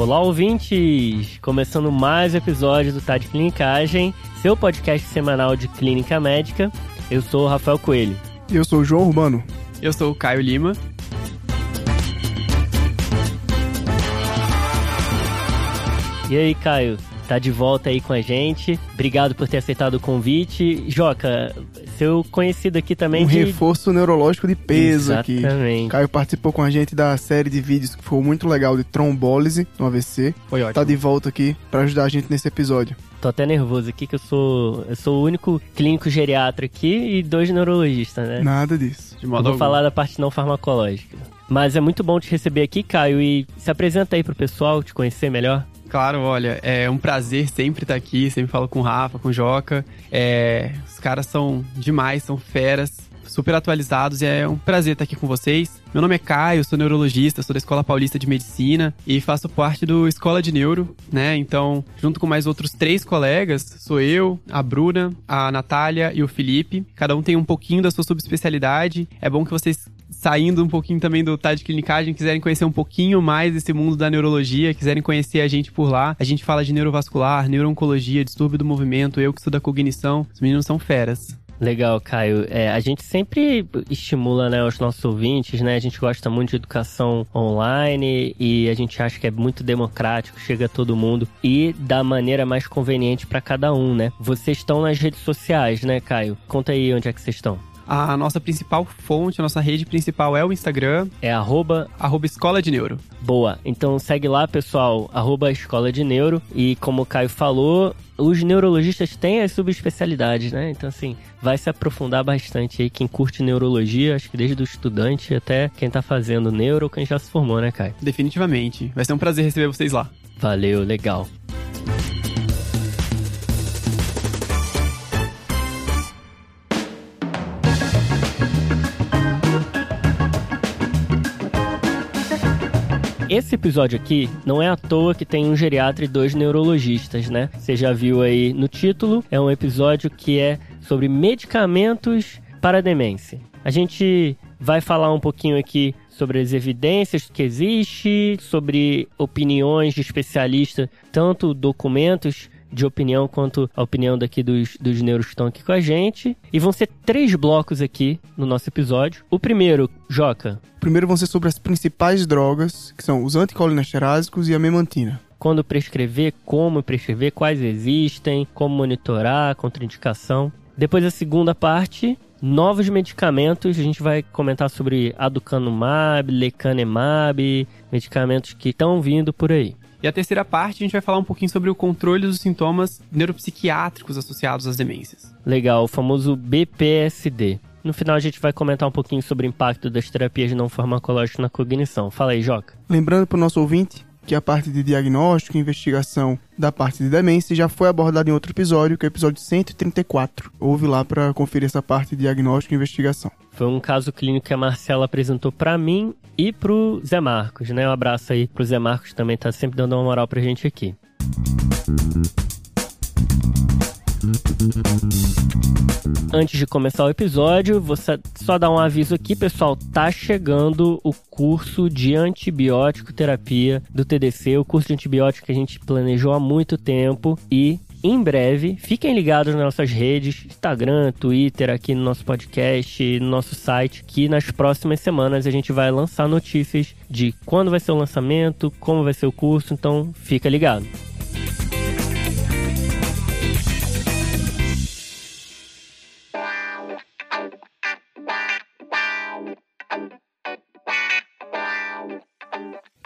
Olá, ouvintes! Começando mais um episódio do Tá de Clinicagem, seu podcast semanal de clínica médica. Eu sou o Rafael Coelho. E eu sou o João Urbano. Eu sou o Caio Lima. E aí, Caio? Tá de volta aí com a gente. Obrigado por ter aceitado o convite. Joca, seu conhecido aqui também um de... reforço neurológico de peso Exatamente. aqui. Caio participou com a gente da série de vídeos que foi muito legal de trombólise no AVC. Foi ótimo. Tá de volta aqui para ajudar a gente nesse episódio. Tô até nervoso aqui que eu sou eu sou o único clínico geriatra aqui e dois neurologistas, né? Nada disso. De Eu modo vou algum. falar da parte não farmacológica. Mas é muito bom te receber aqui, Caio, e se apresenta aí pro pessoal te conhecer melhor. Claro, olha, é um prazer sempre estar aqui, sempre falo com o Rafa, com o Joca. É, os caras são demais, são feras, super atualizados e é um prazer estar aqui com vocês. Meu nome é Caio, sou neurologista, sou da Escola Paulista de Medicina e faço parte do Escola de Neuro, né? Então, junto com mais outros três colegas, sou eu, a Bruna, a Natália e o Felipe. Cada um tem um pouquinho da sua subespecialidade. É bom que vocês saindo um pouquinho também do Tá de Clinicagem, quiserem conhecer um pouquinho mais desse mundo da neurologia, quiserem conhecer a gente por lá, a gente fala de neurovascular, neurooncologia, distúrbio do movimento, eu que estudo a cognição, os meninos são feras. Legal, Caio. É, a gente sempre estimula né, os nossos ouvintes, né? A gente gosta muito de educação online e a gente acha que é muito democrático, chega a todo mundo e da maneira mais conveniente para cada um, né? Vocês estão nas redes sociais, né, Caio? Conta aí onde é que vocês estão. A nossa principal fonte, a nossa rede principal é o Instagram, É arroba arroba Escola de Neuro. Boa, então segue lá, pessoal, arroba Escola de Neuro. E como o Caio falou, os neurologistas têm as subespecialidades, né? Então, assim, vai se aprofundar bastante aí. Quem curte neurologia, acho que desde o estudante até quem tá fazendo neuro quem já se formou, né, Caio? Definitivamente. Vai ser um prazer receber vocês lá. Valeu, legal. Esse episódio aqui não é à toa que tem um geriatra e dois neurologistas, né? Você já viu aí no título, é um episódio que é sobre medicamentos para demência. A gente vai falar um pouquinho aqui sobre as evidências que existe, sobre opiniões de especialistas, tanto documentos de opinião quanto a opinião daqui dos, dos neuros que estão aqui com a gente. E vão ser três blocos aqui no nosso episódio. O primeiro, Joca, Primeiro vão ser sobre as principais drogas, que são os anticolinesterásicos e a memantina. quando prescrever, como prescrever, quais existem, como monitorar, contraindicação. Depois a segunda parte, novos medicamentos, a gente vai comentar sobre aducanumab, lecanemab, medicamentos que estão vindo por aí. E a terceira parte, a gente vai falar um pouquinho sobre o controle dos sintomas neuropsiquiátricos associados às demências. Legal, o famoso BPSD. No final a gente vai comentar um pouquinho sobre o impacto das terapias não farmacológicas na cognição. Fala aí, Joca. Lembrando para o nosso ouvinte que a parte de diagnóstico e investigação da parte de demência já foi abordada em outro episódio, que é o episódio 134. Ouve lá para conferir essa parte de diagnóstico e investigação. Foi um caso clínico que a Marcela apresentou pra mim e pro Zé Marcos, né? Um abraço aí pro Zé Marcos também, tá sempre dando uma moral pra gente aqui. Antes de começar o episódio, vou só dar um aviso aqui, pessoal. Tá chegando o curso de antibiótico terapia do TDC, o curso de antibiótico que a gente planejou há muito tempo e em breve, fiquem ligados nas nossas redes, Instagram, Twitter, aqui no nosso podcast, no nosso site, que nas próximas semanas a gente vai lançar notícias de quando vai ser o lançamento, como vai ser o curso, então fica ligado.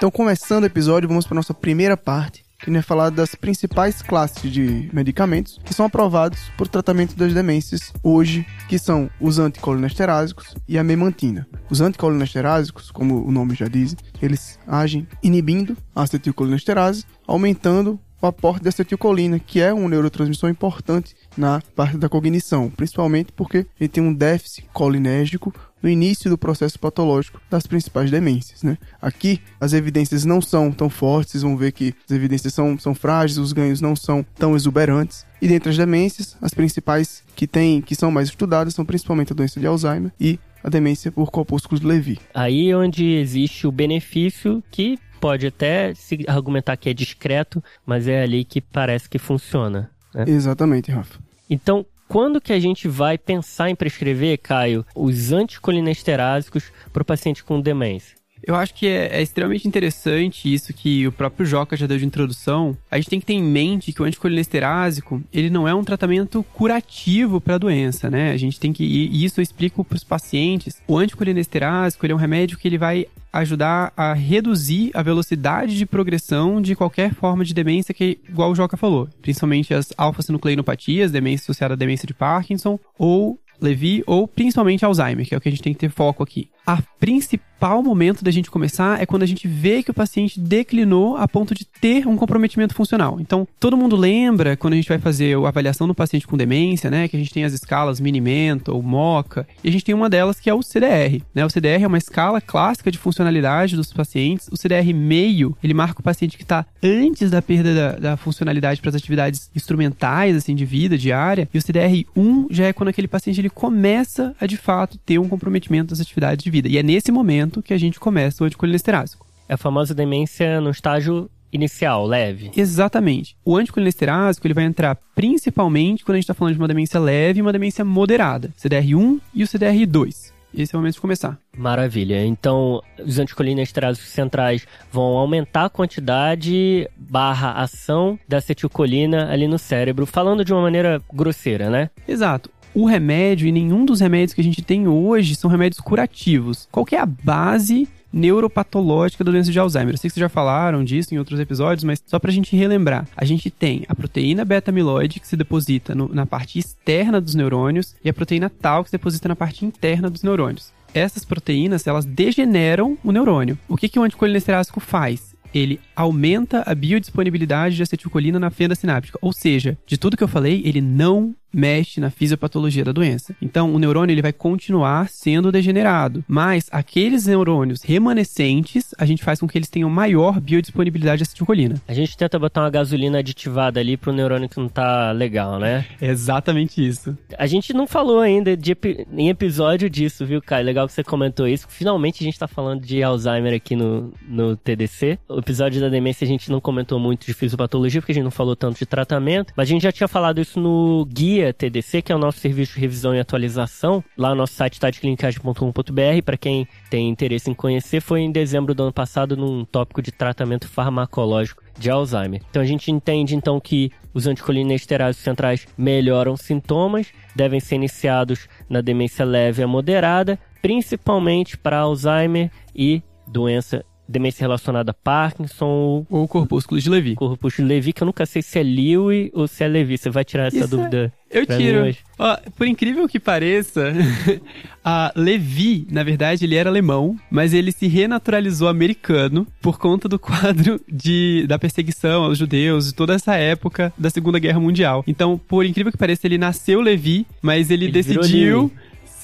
Então, começando o episódio, vamos para nossa primeira parte, que vai falar das principais classes de medicamentos que são aprovados por tratamento das demências hoje, que são os anticolinesterásicos e a memantina. Os anticolinesterásicos, como o nome já diz, eles agem inibindo a acetilcolinesterase, aumentando o aporte de acetilcolina, que é um neurotransmissor importante na parte da cognição, principalmente porque ele tem um déficit colinérgico no início do processo patológico das principais demências. Né? Aqui, as evidências não são tão fortes, vocês vão ver que as evidências são, são frágeis, os ganhos não são tão exuberantes. E dentre as demências, as principais que, tem, que são mais estudadas são principalmente a doença de Alzheimer e a demência por corpúsculos de Levy. Aí é onde existe o benefício que pode até se argumentar que é discreto, mas é ali que parece que funciona. Né? Exatamente, Rafa. Então, quando que a gente vai pensar em prescrever, Caio, os anticolinesterásicos para o paciente com demência? Eu acho que é, é, extremamente interessante isso que o próprio Joca já deu de introdução. A gente tem que ter em mente que o anticolinesterásico, ele não é um tratamento curativo para a doença, né? A gente tem que e isso eu explico para os pacientes. O anticolinesterásico, ele é um remédio que ele vai ajudar a reduzir a velocidade de progressão de qualquer forma de demência que, igual o Joca falou, principalmente as alfa-sinucleinopatias, demência associada à demência de Parkinson, ou Levi, ou principalmente Alzheimer, que é o que a gente tem que ter foco aqui. A principal momento da gente começar é quando a gente vê que o paciente declinou a ponto de ter um comprometimento funcional. Então, todo mundo lembra quando a gente vai fazer a avaliação do paciente com demência, né, que a gente tem as escalas Minimento ou MOCA, e a gente tem uma delas que é o CDR, né? O CDR é uma escala clássica de funcionalidade dos pacientes. O CDR meio, ele marca o paciente que está antes da perda da, da funcionalidade para as atividades instrumentais, assim, de vida diária, e o CDR 1 já é quando aquele paciente ele começa a de fato ter um comprometimento das atividades de vida. E é nesse momento que a gente começa o anticolinesterásico. É a famosa demência no estágio inicial, leve. Exatamente. O anticolinesterásico ele vai entrar principalmente quando a gente está falando de uma demência leve e uma demência moderada, CDR1 e o CDR2. Esse é o momento de começar. Maravilha. Então, os anticolinesterásicos centrais vão aumentar a quantidade barra ação da acetilcolina ali no cérebro, falando de uma maneira grosseira, né? Exato o remédio e nenhum dos remédios que a gente tem hoje são remédios curativos. Qual é a base neuropatológica da doença de Alzheimer. Eu sei que vocês já falaram disso em outros episódios, mas só pra gente relembrar. A gente tem a proteína beta-amiloide que se deposita no, na parte externa dos neurônios e a proteína tal que se deposita na parte interna dos neurônios. Essas proteínas, elas degeneram o neurônio. O que, que o anticolinesterásico faz? ele aumenta a biodisponibilidade de acetilcolina na fenda sináptica. Ou seja, de tudo que eu falei, ele não mexe na fisiopatologia da doença. Então, o neurônio ele vai continuar sendo degenerado, mas aqueles neurônios remanescentes, a gente faz com que eles tenham maior biodisponibilidade de acetilcolina. A gente tenta botar uma gasolina aditivada ali pro neurônio que não tá legal, né? É exatamente isso. A gente não falou ainda de, em episódio disso, viu, Kai? Legal que você comentou isso. Finalmente a gente tá falando de Alzheimer aqui no, no TDC. O episódio da demência a gente não comentou muito de fisiopatologia, porque a gente não falou tanto de tratamento, mas a gente já tinha falado isso no guia TDC, que é o nosso serviço de revisão e atualização, lá no nosso site tadeclinicagem.com.br, para quem tem interesse em conhecer, foi em dezembro do ano passado num tópico de tratamento farmacológico de Alzheimer. Então a gente entende então que os anticolinesteráicos centrais melhoram sintomas, devem ser iniciados na demência leve a moderada, principalmente para Alzheimer e doença demência relacionada a Parkinson ou corpúsculos de Levi. Corpúsculos de Levi, que eu nunca sei se é Lewy ou se é Levi. Você vai tirar essa Isso dúvida? É... Eu tiro. Ó, por incrível que pareça, a Levi, na verdade, ele era alemão, mas ele se renaturalizou americano por conta do quadro de, da perseguição aos judeus de toda essa época da Segunda Guerra Mundial. Então, por incrível que pareça, ele nasceu Levi, mas ele, ele decidiu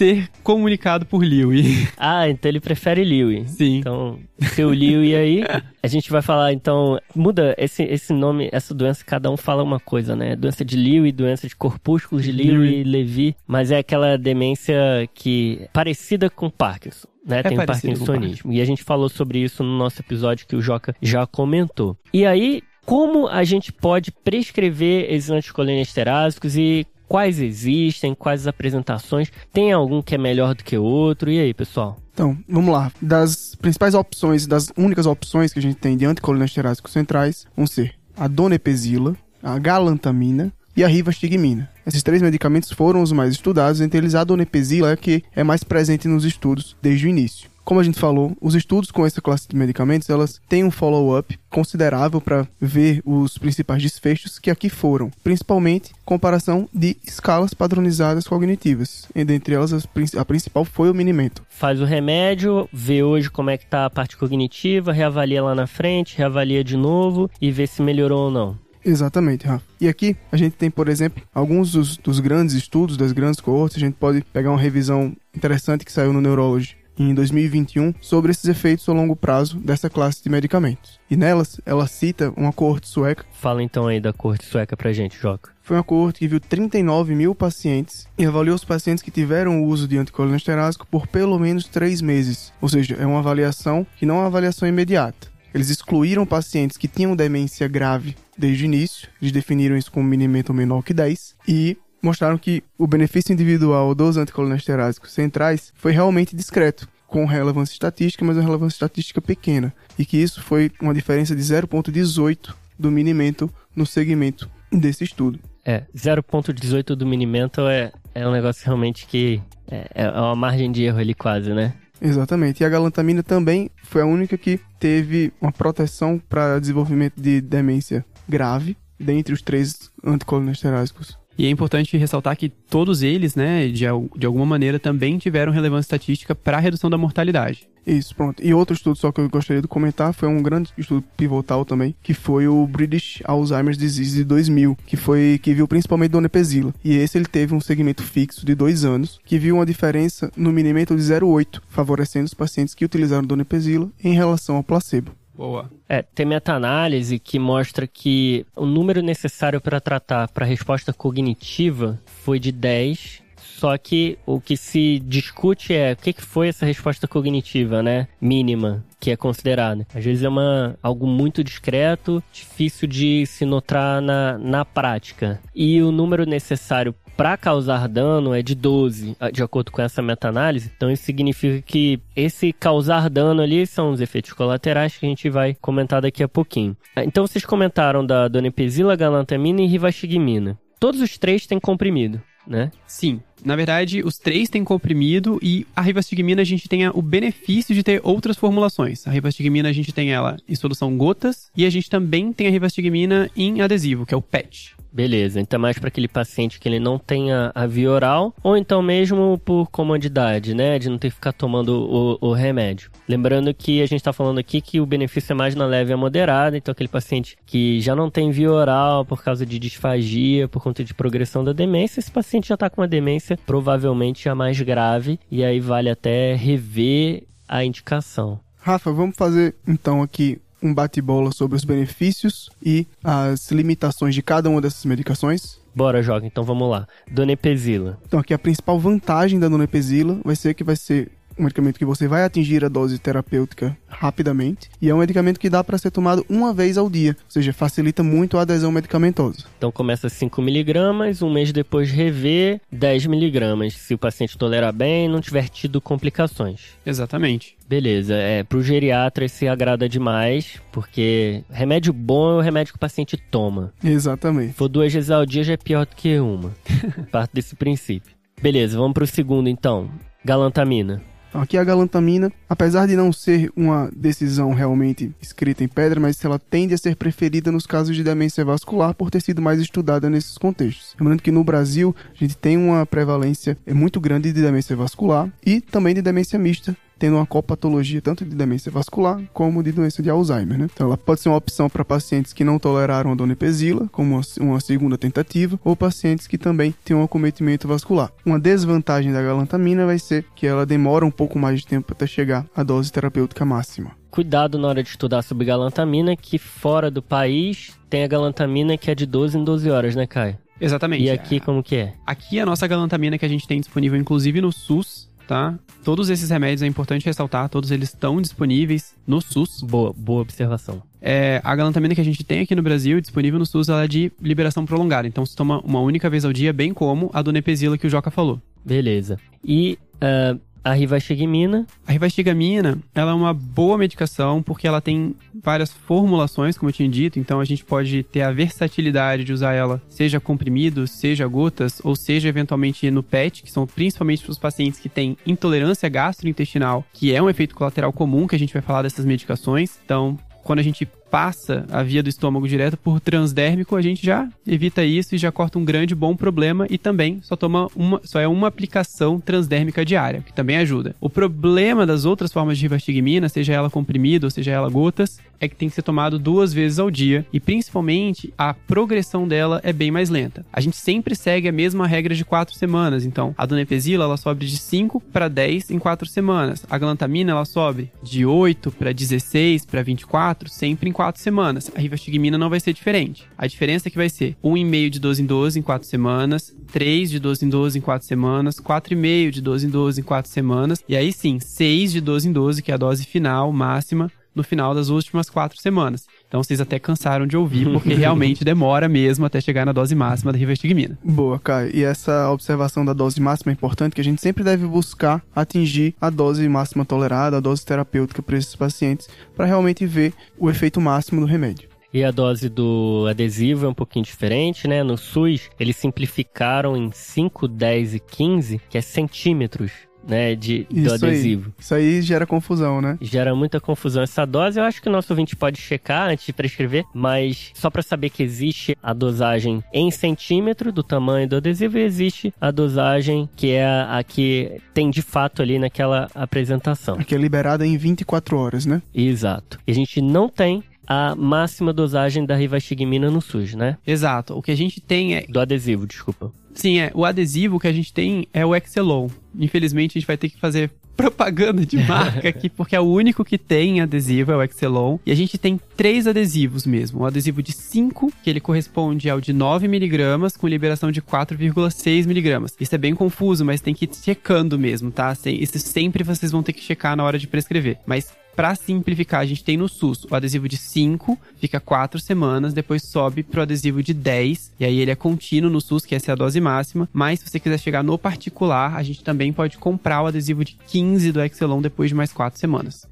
ser comunicado por Liui. Ah, então ele prefere Liui. Sim. Então, seu Liui aí, a gente vai falar então, muda esse, esse nome, essa doença, cada um fala uma coisa, né? Doença de Liui, doença de corpúsculos de Liui, Levi, mas é aquela demência que parecida com Parkinson. Né, é tem parkinsonismo. E a gente falou sobre isso no nosso episódio que o Joca já comentou. E aí, como a gente pode prescrever esses anticolinesterásicos e quais existem, quais apresentações, tem algum que é melhor do que outro? E aí, pessoal? Então, vamos lá. Das principais opções, das únicas opções que a gente tem de anticolinesterásicos centrais vão ser a donepezila, a galantamina e a rivastigmina. Esses três medicamentos foram os mais estudados, entre eles a donepezila que é mais presente nos estudos desde o início como a gente falou, os estudos com essa classe de medicamentos, elas têm um follow-up considerável para ver os principais desfechos que aqui foram, principalmente comparação de escalas padronizadas cognitivas. E dentre elas, a principal foi o minimento. Faz o remédio, vê hoje como é que tá a parte cognitiva, reavalia lá na frente, reavalia de novo e vê se melhorou ou não. Exatamente, Rafa. E aqui a gente tem, por exemplo, alguns dos, dos, grandes estudos, das grandes coortes. A gente pode pegar uma revisão interessante que saiu no Neurology em 2021 sobre esses efeitos a longo prazo dessa classe de medicamentos. E nelas, ela cita uma coorte sueca. Fala então aí da coorte sueca pra gente, Joca. Foi uma coorte que viu 39 mil pacientes e avaliou os pacientes que tiveram o uso de anticolinesterásico por pelo menos 3 meses. Ou seja, é uma avaliação que não é uma avaliação imediata. Eles excluíram pacientes que tinham demência grave desde o início, eles definiram isso como minimento menor que 10, e mostraram que o benefício individual dos anticolinesterásicos centrais foi realmente discreto, com relevância estatística, mas uma relevância estatística pequena, e que isso foi uma diferença de 0,18 do minimento no segmento desse estudo. É, 0,18 do minimento é, é um negócio realmente que é, é uma margem de erro ali quase, né? Exatamente. E a galantamina também foi a única que teve uma proteção para desenvolvimento de demência grave dentre os três anticolinesterásicos. E é importante ressaltar que todos eles, né, de, de alguma maneira, também tiveram relevância estatística para a redução da mortalidade. Isso, pronto. E outro estudo só que eu gostaria de comentar foi um grande estudo pivotal também, que foi o British Alzheimer's Disease de 2000, que foi que viu principalmente donepezila. E esse ele teve um segmento fixo de dois anos, que viu uma diferença no minimento de 0,8, favorecendo os pacientes que utilizaram donepezila em relação ao placebo. Boa. É, tem meta-análise que mostra que o número necessário para tratar para resposta cognitiva foi de 10 só que o que se discute é o que, foi essa resposta cognitiva, né? Mínima, que é considerada. Às vezes é uma, algo muito discreto, difícil de se notar na, na prática. E o número necessário para causar dano é de 12, ah, de acordo com essa meta-análise. Então isso significa que esse causar dano ali são os efeitos colaterais que a gente vai comentar daqui a pouquinho. Ah, então vocês comentaram da donepezila, galantamina e rivastigmina. Todos os três têm comprimido, né? Sim. Na verdade, os três têm comprimido e a rivastigmina a gente tem o benefício de ter outras formulações. A rivastigmina a gente tem ela em solução gotas e a gente também tem a rivastigmina em adesivo, que é o PET. Beleza, então mais para aquele paciente que ele não tenha a via oral, ou então mesmo por comodidade, né, de não ter que ficar tomando o, o remédio. Lembrando que a gente está falando aqui que o benefício é mais na leve a moderada, então aquele paciente que já não tem via oral por causa de disfagia, por conta de progressão da demência, esse paciente já está com uma demência provavelmente a mais grave, e aí vale até rever a indicação. Rafa, vamos fazer então aqui um bate-bola sobre os benefícios e as limitações de cada uma dessas medicações. Bora, joga, então vamos lá. Donepezila. Então aqui a principal vantagem da donepezila vai ser que vai ser um medicamento que você vai atingir a dose terapêutica rapidamente e é um medicamento que dá para ser tomado uma vez ao dia, ou seja, facilita muito a adesão medicamentosa. Então começa 5mg, um mês depois rever 10mg, se o paciente tolerar bem e não tiver tido complicações. Exatamente. Beleza, é, pro geriatra esse agrada demais, porque remédio bom é o remédio que o paciente toma. Exatamente. Se for duas vezes ao dia já é pior do que uma. Parte desse princípio. Beleza, vamos pro segundo então. Galantamina. Então, aqui a galantamina, apesar de não ser uma decisão realmente escrita em pedra, mas ela tende a ser preferida nos casos de demência vascular por ter sido mais estudada nesses contextos. Lembrando que no Brasil a gente tem uma prevalência muito grande de demência vascular e também de demência mista, tendo uma copatologia tanto de demência vascular como de doença de Alzheimer, né? Então ela pode ser uma opção para pacientes que não toleraram a donepezila, como uma, uma segunda tentativa, ou pacientes que também têm um acometimento vascular. Uma desvantagem da galantamina vai ser que ela demora um pouco mais de tempo até chegar à dose terapêutica máxima. Cuidado na hora de estudar sobre galantamina, que fora do país tem a galantamina que é de 12 em 12 horas, né, Caio? Exatamente. E aqui como que é? Aqui a nossa galantamina que a gente tem disponível inclusive no SUS, tá? Todos esses remédios é importante ressaltar, todos eles estão disponíveis no SUS. Boa, boa observação. É, a galantamina que a gente tem aqui no Brasil, disponível no SUS, ela é de liberação prolongada. Então se toma uma única vez ao dia, bem como a donepezila que o Joca falou. Beleza. E uh, a rivastigmina. A rivastigmina, ela é uma boa medicação porque ela tem várias formulações, como eu tinha dito, então a gente pode ter a versatilidade de usar ela, seja comprimido, seja gotas, ou seja eventualmente no PET, que são principalmente para os pacientes que têm intolerância gastrointestinal, que é um efeito colateral comum que a gente vai falar dessas medicações. Então, quando a gente passa a via do estômago direto por transdérmico, a gente já evita isso e já corta um grande bom problema e também só toma uma, só é uma aplicação transdérmica diária, que também ajuda. O problema das outras formas de rivastigmina, seja ela comprimido ou seja ela gotas, é que tem que ser tomado duas vezes ao dia e principalmente a progressão dela é bem mais lenta. A gente sempre segue a mesma regra de quatro semanas, então a donepezila ela sobe de 5 para 10 em quatro semanas. A galantamina ela sobe de 8 para 16 para 24, sempre em quatro semanas. A rivastigmina não vai ser diferente. A diferença é que vai ser 1,5 de 12 em 12 em quatro semanas, 3 de 12 em 12 em quatro semanas, 4,5 de 12 em 12 em quatro semanas, e aí sim, 6 de 12 em 12, que é a dose final máxima, no final das últimas quatro semanas. Então vocês até cansaram de ouvir, porque realmente demora mesmo até chegar na dose máxima da rivastigmina. Boa, Caio. E essa observação da dose máxima é importante, que a gente sempre deve buscar atingir a dose máxima tolerada, a dose terapêutica para esses pacientes, para realmente ver o efeito máximo do remédio. E a dose do adesivo é um pouquinho diferente, né? No SUS, eles simplificaram em 5, 10 e 15, que é centímetros né, de, do adesivo. Aí. Isso aí gera confusão, né? Gera muita confusão essa dose. Eu acho que o nosso ouvinte pode checar antes de prescrever, mas só para saber que existe a dosagem em centímetro do tamanho do adesivo e existe a dosagem que é a, a que tem de fato ali naquela apresentação. A que é liberada em 24 horas, né? Exato. E a gente não tem a máxima dosagem da rivastigmina no SUS, né? Exato. O que a gente tem é. Do adesivo, desculpa. Sim, é. O adesivo que a gente tem é o Excelon. Infelizmente, a gente vai ter que fazer propaganda de marca aqui, porque é o único que tem adesivo, é o Excelon. E a gente tem três adesivos mesmo. O adesivo de 5, que ele corresponde ao de 9mg, com liberação de 4,6mg. Isso é bem confuso, mas tem que ir checando mesmo, tá? Isso sempre vocês vão ter que checar na hora de prescrever. Mas para simplificar, a gente tem no SUS o adesivo de 5, fica 4 semanas, depois sobe pro adesivo de 10, e aí ele é contínuo no SUS, que essa é a dose máxima. Mas se você quiser chegar no particular, a gente também pode comprar o adesivo de 15 do Excelon depois de mais 4 semanas.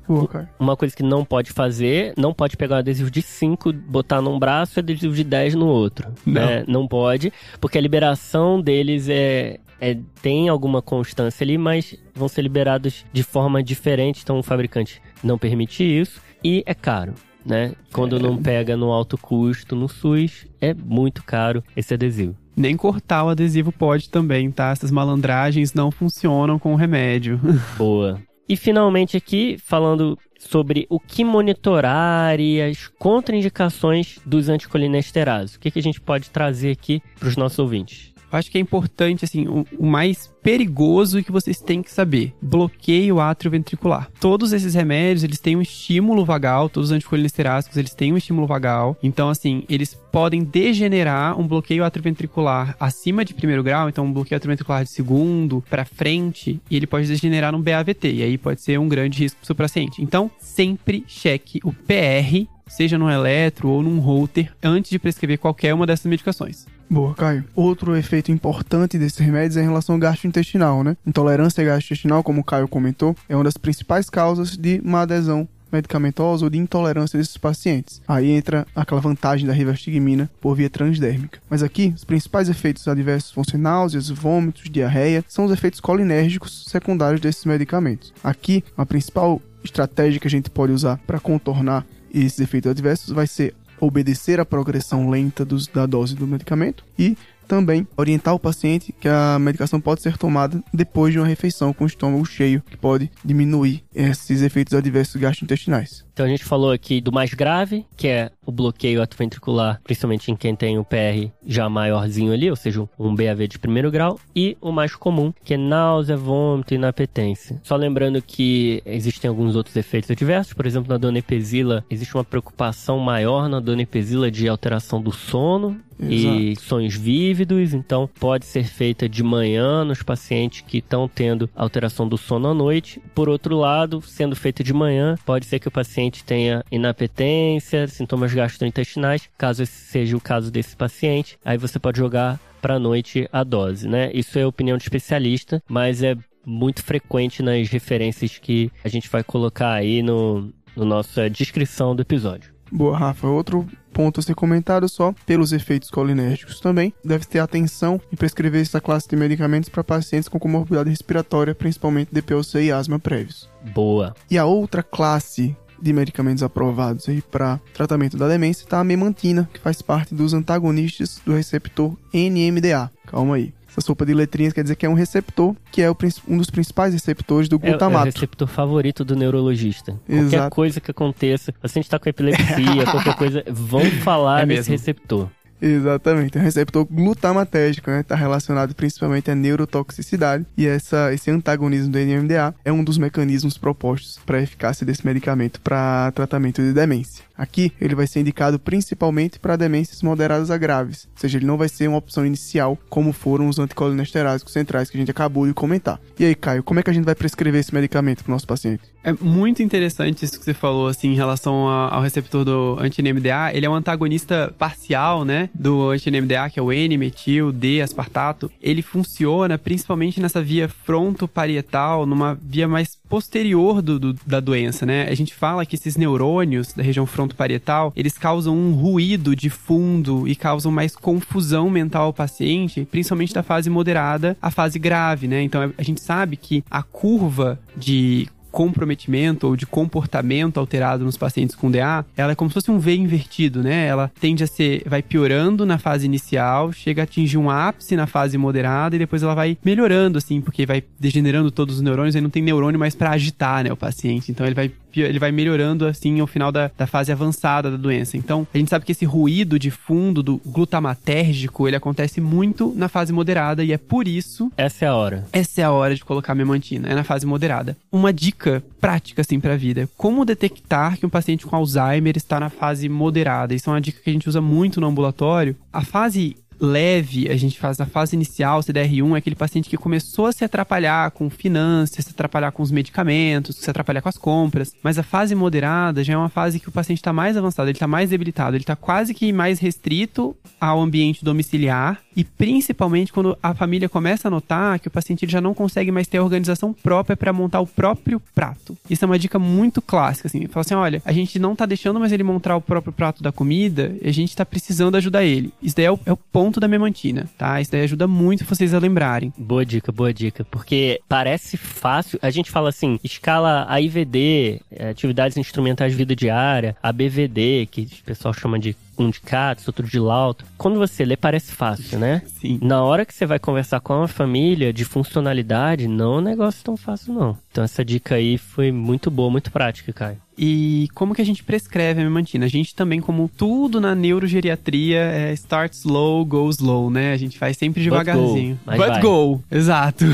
Uma coisa que não pode fazer, não pode pegar o adesivo de 5, botar num braço e adesivo de 10 no outro. Não. Né? Não pode, porque a liberação deles é, é, tem alguma constância ali, mas vão ser liberados de forma diferente, então o fabricante não permite isso e é caro. Né? Quando é. não pega no alto custo no SUS, é muito caro esse adesivo. Nem cortar o adesivo pode também, tá? Essas malandragens não funcionam com o remédio. Boa. E finalmente aqui, falando sobre o que monitorar e as contraindicações dos anticolinesterases. O que, que a gente pode trazer aqui para os nossos ouvintes? Eu acho que é importante, assim, o, o mais perigoso que vocês têm que saber. Bloqueio atrioventricular. Todos esses remédios, eles têm um estímulo vagal, todos os anticolinesteráticos, eles têm um estímulo vagal. Então, assim, eles podem degenerar um bloqueio atrioventricular acima de primeiro grau, então um bloqueio atrioventricular de segundo para frente, e ele pode degenerar num BAVT, e aí pode ser um grande risco para o paciente. Então, sempre cheque o PR seja num eletro ou num holter, antes de prescrever qualquer uma dessas medicações. Boa, Caio. Outro efeito importante desses remédios é em relação ao gastrointestinal, né? Intolerância gastrointestinal, como o Caio comentou, é uma das principais causas de uma adesão medicamentosa ou de intolerância desses pacientes. Aí entra aquela vantagem da rivastigmina por via transdérmica. Mas aqui, os principais efeitos adversos vão ser náuseas, vômitos, diarreia, são os efeitos colinérgicos secundários desses medicamentos. Aqui, a principal estratégia que a gente pode usar para contornar esses efeitos adversos vai ser obedecer à progressão lenta dos, da dose do medicamento e também orientar o paciente que a medicação pode ser tomada depois de uma refeição com o estômago cheio, que pode diminuir esses efeitos adversos gastrointestinais. Então a gente falou aqui do mais grave, que é o bloqueio atroventricular, principalmente em quem tem o PR já maiorzinho ali, ou seja, um BAV de primeiro grau, e o mais comum, que é náusea, vômito e inapetência. Só lembrando que existem alguns outros efeitos adversos, por exemplo, na donepezila existe uma preocupação maior na donepezila de alteração do sono, Exato. e sonhos vívidos, então pode ser feita de manhã nos pacientes que estão tendo alteração do sono à noite. Por outro lado, sendo feita de manhã, pode ser que o paciente tenha inapetência, sintomas gastrointestinais, caso esse seja o caso desse paciente, aí você pode jogar para noite a dose, né? Isso é opinião de especialista, mas é muito frequente nas referências que a gente vai colocar aí no, no nossa descrição do episódio. Boa, Rafa. Outro ponto a ser comentado só, pelos efeitos colinérgicos também, deve ter atenção em prescrever essa classe de medicamentos para pacientes com comorbidade respiratória, principalmente DPOC e asma prévios. Boa. E a outra classe de medicamentos aprovados aí para tratamento da demência está a memantina, que faz parte dos antagonistas do receptor NMDA. Calma aí. Essa sopa de letrinhas quer dizer que é um receptor que é um dos principais receptores do glutamato. É, é o receptor favorito do neurologista. Exato. Qualquer coisa que aconteça, o paciente está com epilepsia, qualquer coisa, vão falar é desse receptor. Exatamente, é um receptor glutamatérgico, né? Está relacionado principalmente à neurotoxicidade e essa, esse antagonismo do NMDA é um dos mecanismos propostos para a eficácia desse medicamento para tratamento de demência. Aqui, ele vai ser indicado principalmente para demências moderadas a graves, ou seja, ele não vai ser uma opção inicial como foram os anticolinesterásicos centrais que a gente acabou de comentar. E aí, Caio, como é que a gente vai prescrever esse medicamento para o nosso paciente? É muito interessante isso que você falou, assim, em relação ao receptor do anti-NMDA. Ele é um antagonista parcial, né, do anti-NMDA, que é o N-metil, D-aspartato. Ele funciona principalmente nessa via frontoparietal, numa via mais posterior do, do, da doença, né? A gente fala que esses neurônios da região frontoparietal, eles causam um ruído de fundo e causam mais confusão mental ao paciente, principalmente da fase moderada à fase grave, né? Então a gente sabe que a curva de comprometimento ou de comportamento alterado nos pacientes com DA, ela é como se fosse um V invertido, né? Ela tende a ser, vai piorando na fase inicial, chega a atingir um ápice na fase moderada e depois ela vai melhorando, assim, porque vai degenerando todos os neurônios e não tem neurônio mais para agitar, né, o paciente. Então ele vai ele vai melhorando assim ao final da, da fase avançada da doença. Então, a gente sabe que esse ruído de fundo do glutamatérgico, ele acontece muito na fase moderada e é por isso... Essa é a hora. Essa é a hora de colocar a memantina, é na fase moderada. Uma dica prática, assim, pra vida. Como detectar que um paciente com Alzheimer está na fase moderada? Isso é uma dica que a gente usa muito no ambulatório. A fase leve, a gente faz na fase inicial, CDR1, é aquele paciente que começou a se atrapalhar com finanças, se atrapalhar com os medicamentos, se atrapalhar com as compras. Mas a fase moderada já é uma fase que o paciente está mais avançado, ele está mais debilitado, ele está quase que mais restrito ao ambiente domiciliar e principalmente quando a família começa a notar que o paciente já não consegue mais ter a organização própria para montar o próprio prato. Isso é uma dica muito clássica, assim. Fala assim, olha, a gente não tá deixando mais ele montar o próprio prato da comida, a gente tá precisando ajudar ele. Isso daí é o, é o ponto da memantina, tá? Isso daí ajuda muito vocês a lembrarem. Boa dica, boa dica. Porque parece fácil, a gente fala assim, escala AIVD, é, atividades instrumentais de vida diária, ABVD, que o pessoal chama de um de Katz, outro de Lauto. Quando você lê, parece fácil, né? Sim. Na hora que você vai conversar com uma família de funcionalidade, não é um negócio tão fácil, não. Então essa dica aí foi muito boa, muito prática, Caio. E como que a gente prescreve a memantina? A gente também, como tudo na neurogeriatria, é start slow, go slow, né? A gente faz sempre devagarzinho. But go, But go. exato.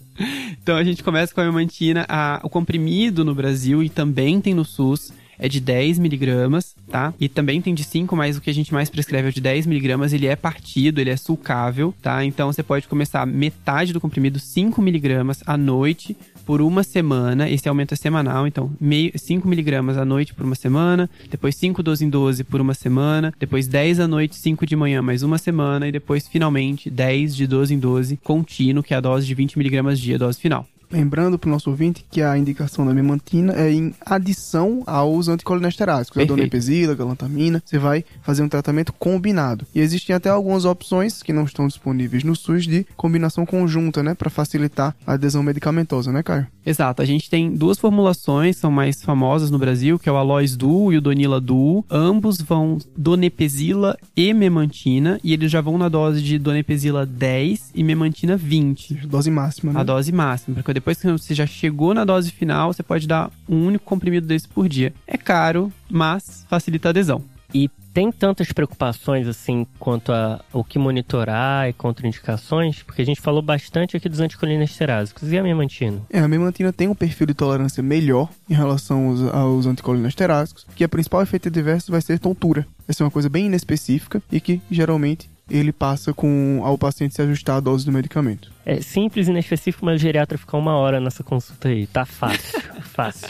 então a gente começa com a memantina, a, o comprimido no Brasil e também tem no SUS é de 10 miligramas, tá? E também tem de 5, mas o que a gente mais prescreve é de 10 miligramas. Ele é partido, ele é sulcável, tá? Então você pode começar metade do comprimido, 5 miligramas à noite, por uma semana. Esse aumento é semanal, então meio, 5 miligramas à noite por uma semana, depois 5 12 em 12 por uma semana, depois 10 à noite, 5 de manhã mais uma semana, e depois finalmente 10 de 12 em 12 contínuo, que é a dose de 20 miligramas dia, a dose final. Lembrando para o nosso ouvinte que a indicação da memantina é em adição aos anticolinesterásicos, a donepezila, a galantamina. Você vai fazer um tratamento combinado. E existem até algumas opções que não estão disponíveis no SUS de combinação conjunta, né, para facilitar a adesão medicamentosa, né, Caio? Exato. A gente tem duas formulações, são mais famosas no Brasil, que é o Alois Duo e o Donila Duo. Ambos vão donepezila e memantina, e eles já vão na dose de donepezila 10 e memantina 20. Dose máxima, né? A dose máxima, porque depois que você já chegou na dose final, você pode dar um único comprimido desse por dia. É caro, mas facilita a adesão. E tem tantas preocupações assim quanto a o que monitorar e contraindicações, porque a gente falou bastante aqui dos anticolinesterásicos. E a memantina? É, a memantina tem um perfil de tolerância melhor em relação aos, aos anticolinesterásicos, que a principal efeito adverso vai ser tontura. Essa é uma coisa bem inespecífica e que geralmente ele passa com ao paciente se ajustar a dose do medicamento. É simples e inespecífico, mas o geriatra ficar uma hora nessa consulta aí. Tá fácil, fácil.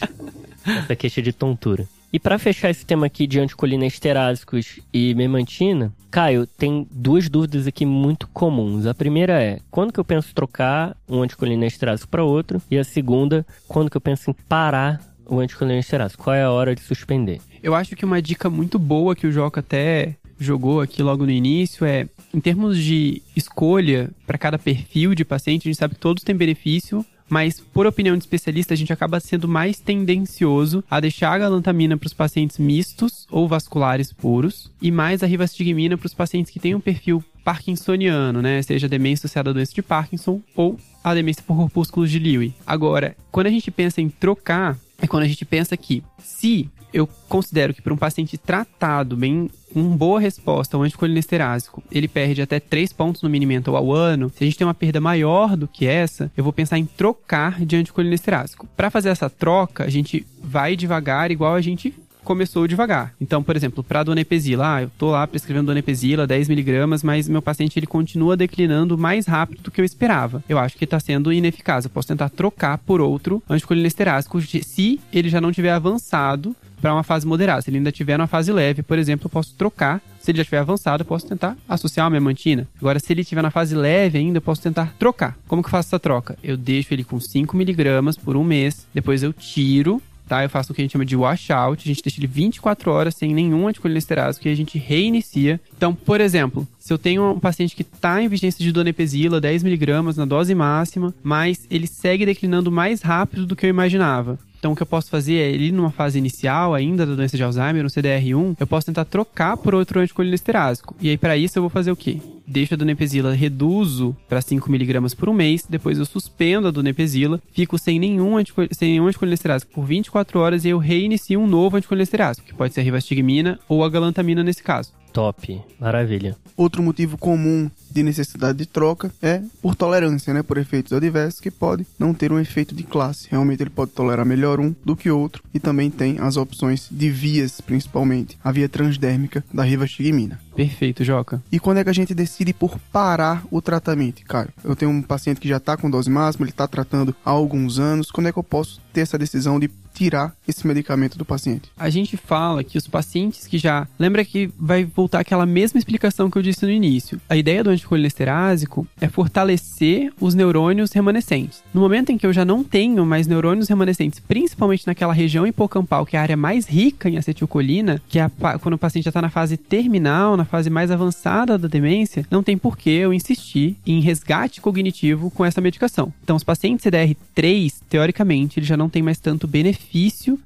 Essa queixa de tontura. E para fechar esse tema aqui de anticolinesterásicos e memantina, Caio, tem duas dúvidas aqui muito comuns. A primeira é, quando que eu penso em trocar um anticolinesterásico para outro? E a segunda, quando que eu penso em parar o anticolinesterásico? Qual é a hora de suspender? Eu acho que uma dica muito boa que o Joca até jogou aqui logo no início é, em termos de escolha para cada perfil de paciente, a gente sabe que todos têm benefício, mas por opinião de especialista, a gente acaba sendo mais tendencioso a deixar a galantamina para os pacientes mistos ou vasculares puros e mais a rivastigmina para os pacientes que têm um perfil parkinsoniano, né? Seja demência associada à doença de Parkinson ou a demência por corpúsculos de Lewy. Agora, quando a gente pensa em trocar, é quando a gente pensa que se eu considero que para um paciente tratado bem com boa resposta ao anticolinesterase, ele perde até 3 pontos no Minimental ao ano. Se a gente tem uma perda maior do que essa, eu vou pensar em trocar de anticolinesterase. Para fazer essa troca, a gente vai devagar, igual a gente começou devagar. Então, por exemplo, para donepezila, ah, eu tô lá prescrevendo donepezila, 10mg, mas meu paciente ele continua declinando mais rápido do que eu esperava. Eu acho que está sendo ineficaz. Eu posso tentar trocar por outro anticolinesterásico se ele já não tiver avançado para uma fase moderada. Se ele ainda tiver numa fase leve, por exemplo, eu posso trocar. Se ele já estiver avançado, eu posso tentar associar uma memantina. Agora, se ele estiver na fase leve ainda, eu posso tentar trocar. Como que eu faço essa troca? Eu deixo ele com 5mg por um mês, depois eu tiro tá? Eu faço o que a gente chama de washout, a gente deixa ele 24 horas sem nenhum anticolinesterásico e a gente reinicia. Então, por exemplo, se eu tenho um paciente que está em vigência de donepezila, 10mg na dose máxima, mas ele segue declinando mais rápido do que eu imaginava. Então, o que eu posso fazer é, ele numa fase inicial ainda da doença de Alzheimer, no CDR1, eu posso tentar trocar por outro anticolinesterásico. E aí, para isso, eu vou fazer o quê? Deixo a donepezila, reduzo para 5mg por um mês, depois eu suspendo a donepezila, fico sem nenhum, anticol sem nenhum anticolinesterásico por 24 horas e eu reinicio um novo anticolinesterásico, que pode ser a rivastigmina ou a galantamina nesse caso. Top, maravilha. Outro motivo comum de necessidade de troca é por tolerância, né, por efeitos adversos que pode não ter um efeito de classe. Realmente ele pode tolerar melhor um do que outro e também tem as opções de vias, principalmente a via transdérmica da rivastigmina. Perfeito, Joca. E quando é que a gente decide por parar o tratamento, Caio? Eu tenho um paciente que já está com dose máxima, ele está tratando há alguns anos. Quando é que eu posso ter essa decisão de tirar esse medicamento do paciente? A gente fala que os pacientes que já. Lembra que vai voltar aquela mesma explicação que eu disse no início. A ideia do anticolinesterásico é fortalecer os neurônios remanescentes. No momento em que eu já não tenho mais neurônios remanescentes, principalmente naquela região hipocampal, que é a área mais rica em acetilcolina, que é a, quando o paciente já está na fase terminal, na fase mais avançada da demência, não tem por que eu insistir em resgate cognitivo com essa medicação. Então, os pacientes CDR3, teoricamente, eles já não têm mais tanto benefício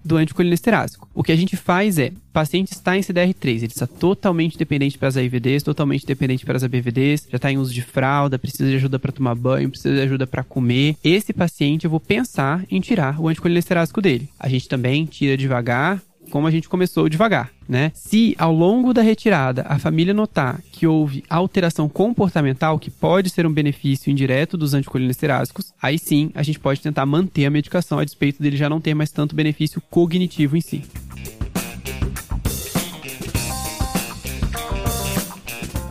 do anticolinesterásico. O que a gente faz é, o paciente está em CDR3, ele está totalmente dependente para as AIVDs, totalmente dependente para as ABVDs, já está em uso de fralda, precisa de ajuda para tomar banho, precisa de ajuda para comer. Esse paciente eu vou pensar em tirar o anticolinesterásico dele. A gente também tira devagar, como a gente começou devagar, né? Se ao longo da retirada a família notar que houve alteração comportamental, que pode ser um benefício indireto dos anticolinesteráticos, aí sim a gente pode tentar manter a medicação a despeito dele já não ter mais tanto benefício cognitivo em si.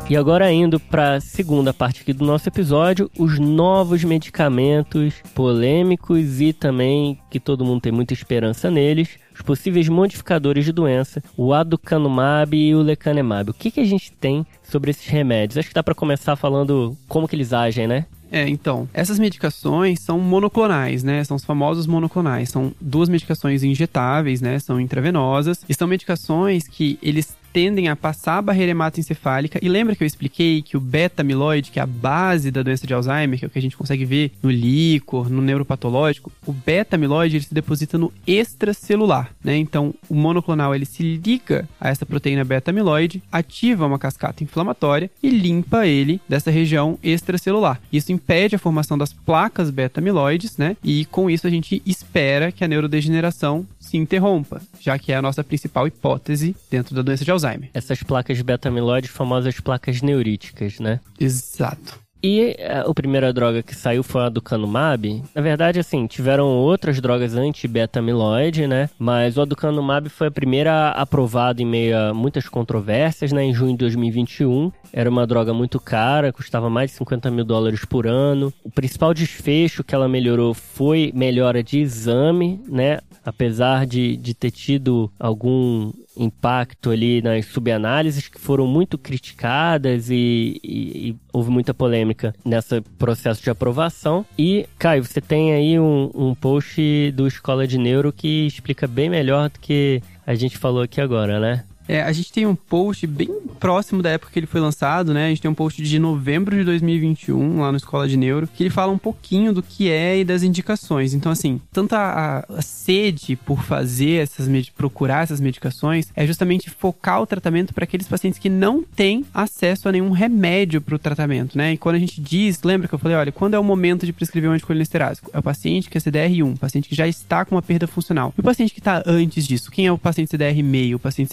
E agora indo para a segunda parte aqui do nosso episódio, os novos medicamentos polêmicos e também que todo mundo tem muita esperança neles, os possíveis modificadores de doença, o aducanumab e o lecanemab. O que, que a gente tem sobre esses remédios? Acho que dá para começar falando como que eles agem, né? É, então, essas medicações são monoclonais, né? São os famosos monoclonais. São duas medicações injetáveis, né? São intravenosas. E são medicações que eles tendem a passar a barreira hematoencefálica. E lembra que eu expliquei que o beta-amiloide, que é a base da doença de Alzheimer, que é o que a gente consegue ver no líquor, no neuropatológico, o beta-amiloide ele se deposita no extracelular, né? Então, o monoclonal ele se liga a essa proteína beta-amiloide, ativa uma cascata inflamatória e limpa ele dessa região extracelular. Isso impede a formação das placas beta-amiloides, né? E com isso a gente espera que a neurodegeneração se interrompa, já que é a nossa principal hipótese dentro da doença de Alzheimer. Essas placas beta-amiloide, famosas placas neuríticas, né? Exato. E a, a primeira droga que saiu foi a do Canumab. Na verdade, assim, tiveram outras drogas anti-beta-amiloide, né? Mas o aducanumab foi a primeira aprovada em meio a muitas controvérsias, né? Em junho de 2021. Era uma droga muito cara, custava mais de 50 mil dólares por ano. O principal desfecho que ela melhorou foi melhora de exame, né? Apesar de, de ter tido algum impacto ali nas subanálises que foram muito criticadas e, e, e, houve muita polêmica nesse processo de aprovação. E, Caio, você tem aí um, um post do Escola de Neuro que explica bem melhor do que a gente falou aqui agora, né? É, a gente tem um post bem próximo da época que ele foi lançado, né? A gente tem um post de novembro de 2021, lá no Escola de Neuro, que ele fala um pouquinho do que é e das indicações. Então, assim, tanta a, a sede por fazer essas procurar essas medicações é justamente focar o tratamento para aqueles pacientes que não têm acesso a nenhum remédio para o tratamento, né? E quando a gente diz, lembra que eu falei, olha, quando é o momento de prescrever um anticolinesterásico? É o paciente que é CDR1, o paciente que já está com uma perda funcional. E o paciente que está antes disso? Quem é o paciente CDR meio, o paciente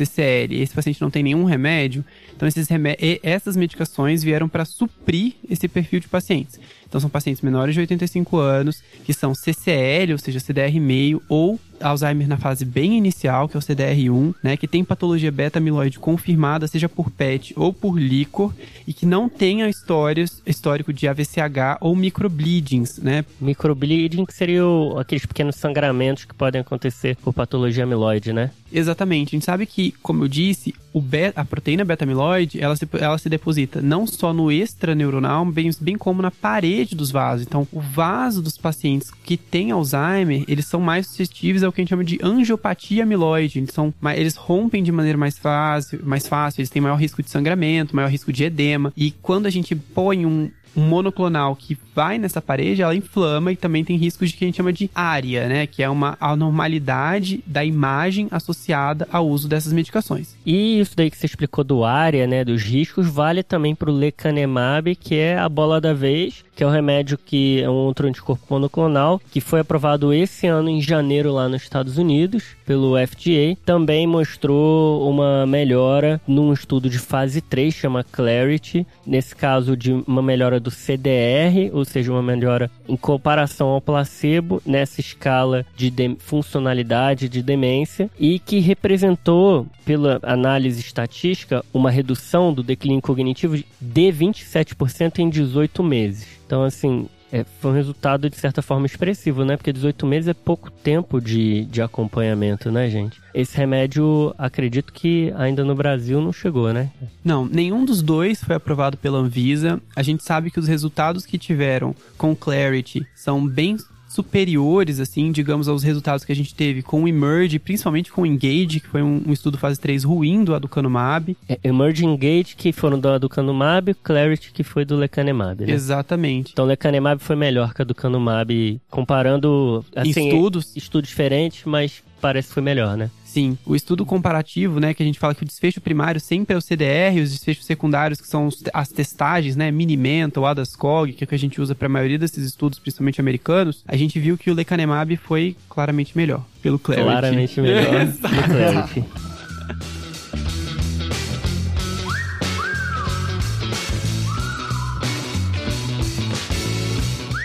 CCL? esse paciente não tem nenhum remédio, então esses remé essas medicações vieram para suprir esse perfil de pacientes. Então são pacientes menores de 85 anos, que são CCL, ou seja, CDR meio, ou Alzheimer na fase bem inicial, que é o CDR1, né, que tem patologia beta-amiloide confirmada, seja por PET ou por líquor, e que não tenha histórias, histórico de AVCH ou microbleedings, né? Microbleeding seria o, aqueles pequenos sangramentos que podem acontecer por patologia amiloide, né? Exatamente. A gente sabe que, como eu disse, o beta, a proteína beta-amiloide, ela se, ela se deposita não só no extraneuronal, bem, bem como na parede dos vasos. Então, o vaso dos pacientes que têm Alzheimer, eles são mais suscetíveis ao que a gente chama de angiopatia amiloide. Eles, são, eles rompem de maneira mais fácil, mais fácil, eles têm maior risco de sangramento, maior risco de edema. E quando a gente põe um, um monoclonal que vai nessa parede, ela inflama e também tem riscos de que a gente chama de área, né? Que é uma anormalidade da imagem associada ao uso dessas medicações. E isso daí que você explicou do área, né? Dos riscos, vale também para o lecanemab, que é a bola da vez, que é o remédio que é um outro anticorpo monoclonal, que foi aprovado esse ano em janeiro lá nos Estados Unidos pelo FDA. Também mostrou uma melhora num estudo de fase 3, chama Clarity. Nesse caso, de uma melhora do CDR, ou seja, uma melhora em comparação ao placebo nessa escala de, de funcionalidade de demência e que representou, pela análise estatística, uma redução do declínio cognitivo de 27% em 18 meses. Então, assim, é, foi um resultado de certa forma expressivo, né? Porque 18 meses é pouco tempo de, de acompanhamento, né, gente? Esse remédio, acredito que ainda no Brasil não chegou, né? Não, nenhum dos dois foi aprovado pela Anvisa. A gente sabe que os resultados que tiveram com Clarity são bem superiores, assim, digamos, aos resultados que a gente teve com o Emerge, principalmente com o Engage, que foi um, um estudo fase 3 ruim do Aducanumab. É, Emerge e Engage, que foram do Aducanumab, Clarity, que foi do Lecanemab, né? Exatamente. Então, Lecanemab foi melhor que a Aducanumab, comparando, assim, estudos. estudos diferentes, mas parece que foi melhor, né? Sim, o estudo comparativo, né, que a gente fala que o desfecho primário sempre é o CDR, os desfechos secundários que são as testagens, né, Minimenta ou ADAS-COG, que é o que a gente usa para a maioria desses estudos, principalmente americanos, a gente viu que o lecanemab foi claramente melhor, pelo Clarity. Claramente melhor pelo Clarity.